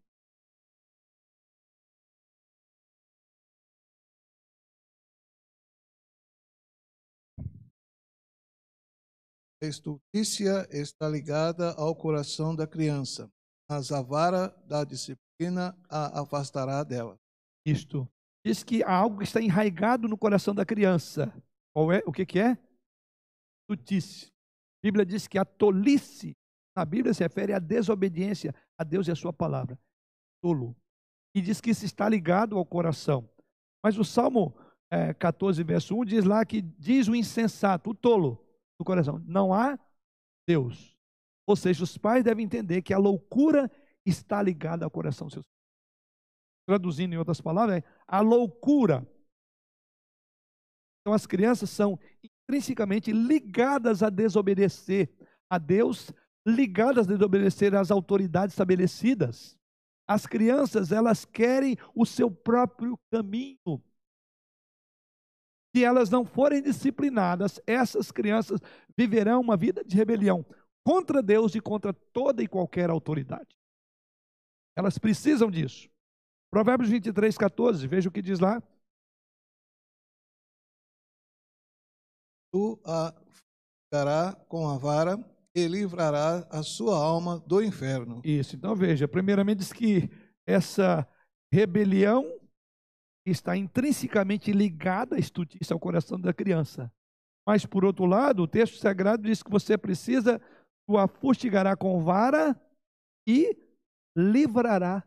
A estultícia está ligada ao coração da criança, mas a vara da disciplina a afastará dela. Isto. Diz que há algo que está enraigado no coração da criança. Qual é? O que, que é? Estultícia. A Bíblia diz que a tolice, na Bíblia se refere à desobediência a Deus e a sua palavra. Tolo. E diz que isso está ligado ao coração. Mas o Salmo é, 14, verso 1 diz lá que diz o insensato, o tolo, no coração. Não há Deus. Ou seja, os pais devem entender que a loucura está ligada ao coração dos seus filhos. Traduzindo em outras palavras, é a loucura. Então as crianças são intrinsecamente ligadas a desobedecer a Deus, ligadas a desobedecer às autoridades estabelecidas. As crianças, elas querem o seu próprio caminho. Se elas não forem disciplinadas, essas crianças viverão uma vida de rebelião contra Deus e contra toda e qualquer autoridade. Elas precisam disso. Provérbios 23, 14, veja o que diz lá. Tu a ficará com a vara e livrará a sua alma do inferno. Isso, então veja, primeiramente diz que essa rebelião está intrinsecamente ligada à estutice ao coração da criança. Mas, por outro lado, o texto sagrado diz que você precisa, tu a fustigará com vara e livrará.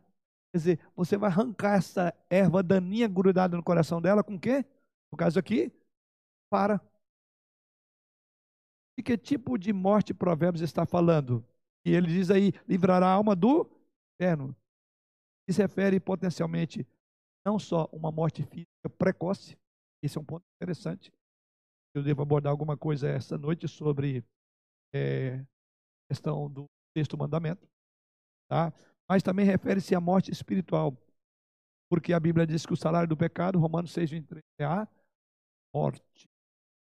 Quer dizer, você vai arrancar essa erva daninha grudada no coração dela com o quê? No caso aqui, para. De que tipo de morte Provérbios está falando? E ele diz aí, livrará a alma do inferno. Isso refere potencialmente não só uma morte física precoce, esse é um ponto interessante. Eu devo abordar alguma coisa essa noite sobre é, questão do sexto mandamento, tá? Mas também refere-se à morte espiritual, porque a Bíblia diz que o salário do pecado, Romanos 6, 23, é a morte.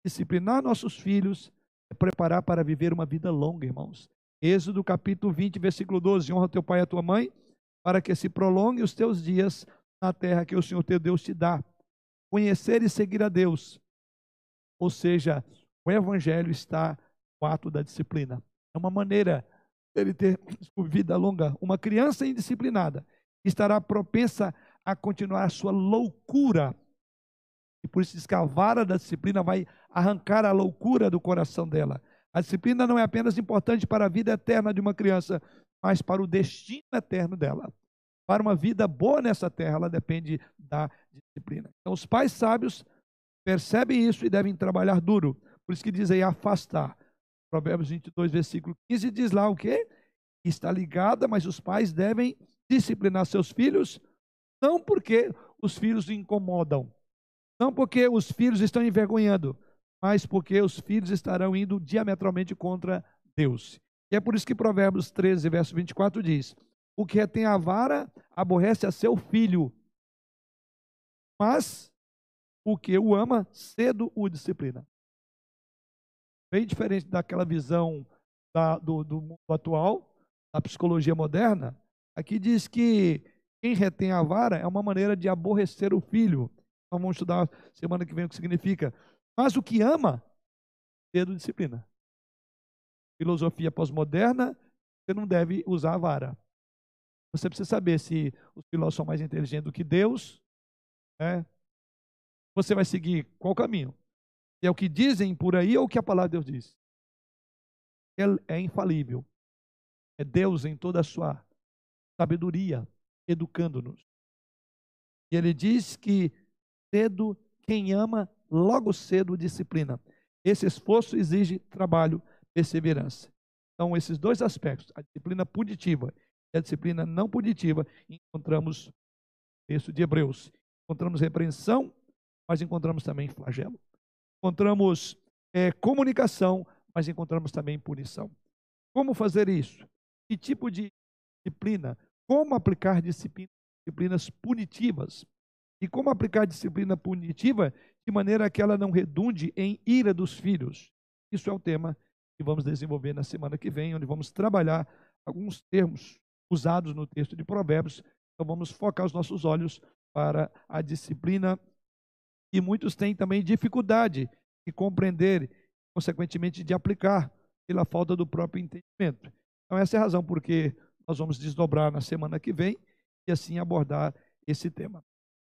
Disciplinar nossos filhos preparar para viver uma vida longa, irmãos. Êxodo capítulo 20, versículo 12: honra teu pai e a tua mãe, para que se prolongue os teus dias na terra que o Senhor teu Deus te dá. Conhecer e seguir a Deus. Ou seja, o evangelho está no ato da disciplina. É uma maneira dele ter vida longa. Uma criança indisciplinada estará propensa a continuar a sua loucura. E por isso diz que a vara da disciplina vai arrancar a loucura do coração dela. A disciplina não é apenas importante para a vida eterna de uma criança, mas para o destino eterno dela. Para uma vida boa nessa terra, ela depende da disciplina. Então, os pais sábios percebem isso e devem trabalhar duro. Por isso que diz aí afastar. Provérbios 22, versículo 15 diz lá o quê? Está ligada, mas os pais devem disciplinar seus filhos, não porque os filhos incomodam, não porque os filhos estão envergonhando, mas porque os filhos estarão indo diametralmente contra Deus. E é por isso que Provérbios 13, verso 24 diz: O que retém a vara aborrece a seu filho, mas o que o ama cedo o disciplina. Bem diferente daquela visão da, do, do mundo atual, da psicologia moderna, aqui diz que quem retém a vara é uma maneira de aborrecer o filho. Então vamos estudar semana que vem o que significa. Mas o que ama, cedo disciplina. Filosofia pós-moderna, você não deve usar a vara. Você precisa saber se os filósofos são mais inteligentes do que Deus. Né? Você vai seguir qual caminho? é o que dizem por aí ou o que a palavra de Deus diz? Ele é infalível. É Deus em toda a sua sabedoria, educando-nos. E ele diz que cedo, quem ama, logo cedo disciplina. Esse esforço exige trabalho, perseverança. Então, esses dois aspectos, a disciplina punitiva e a disciplina não punitiva, encontramos no texto de Hebreus. Encontramos repreensão, mas encontramos também flagelo encontramos é, comunicação, mas encontramos também punição. Como fazer isso? Que tipo de disciplina? Como aplicar disciplinas punitivas? E como aplicar disciplina punitiva de maneira que ela não redunde em ira dos filhos? Isso é o tema que vamos desenvolver na semana que vem, onde vamos trabalhar alguns termos usados no texto de Provérbios. Então vamos focar os nossos olhos para a disciplina e muitos têm também dificuldade de compreender, consequentemente de aplicar, pela falta do próprio entendimento. Então, essa é a razão porque nós vamos desdobrar na semana que vem e assim abordar esse tema.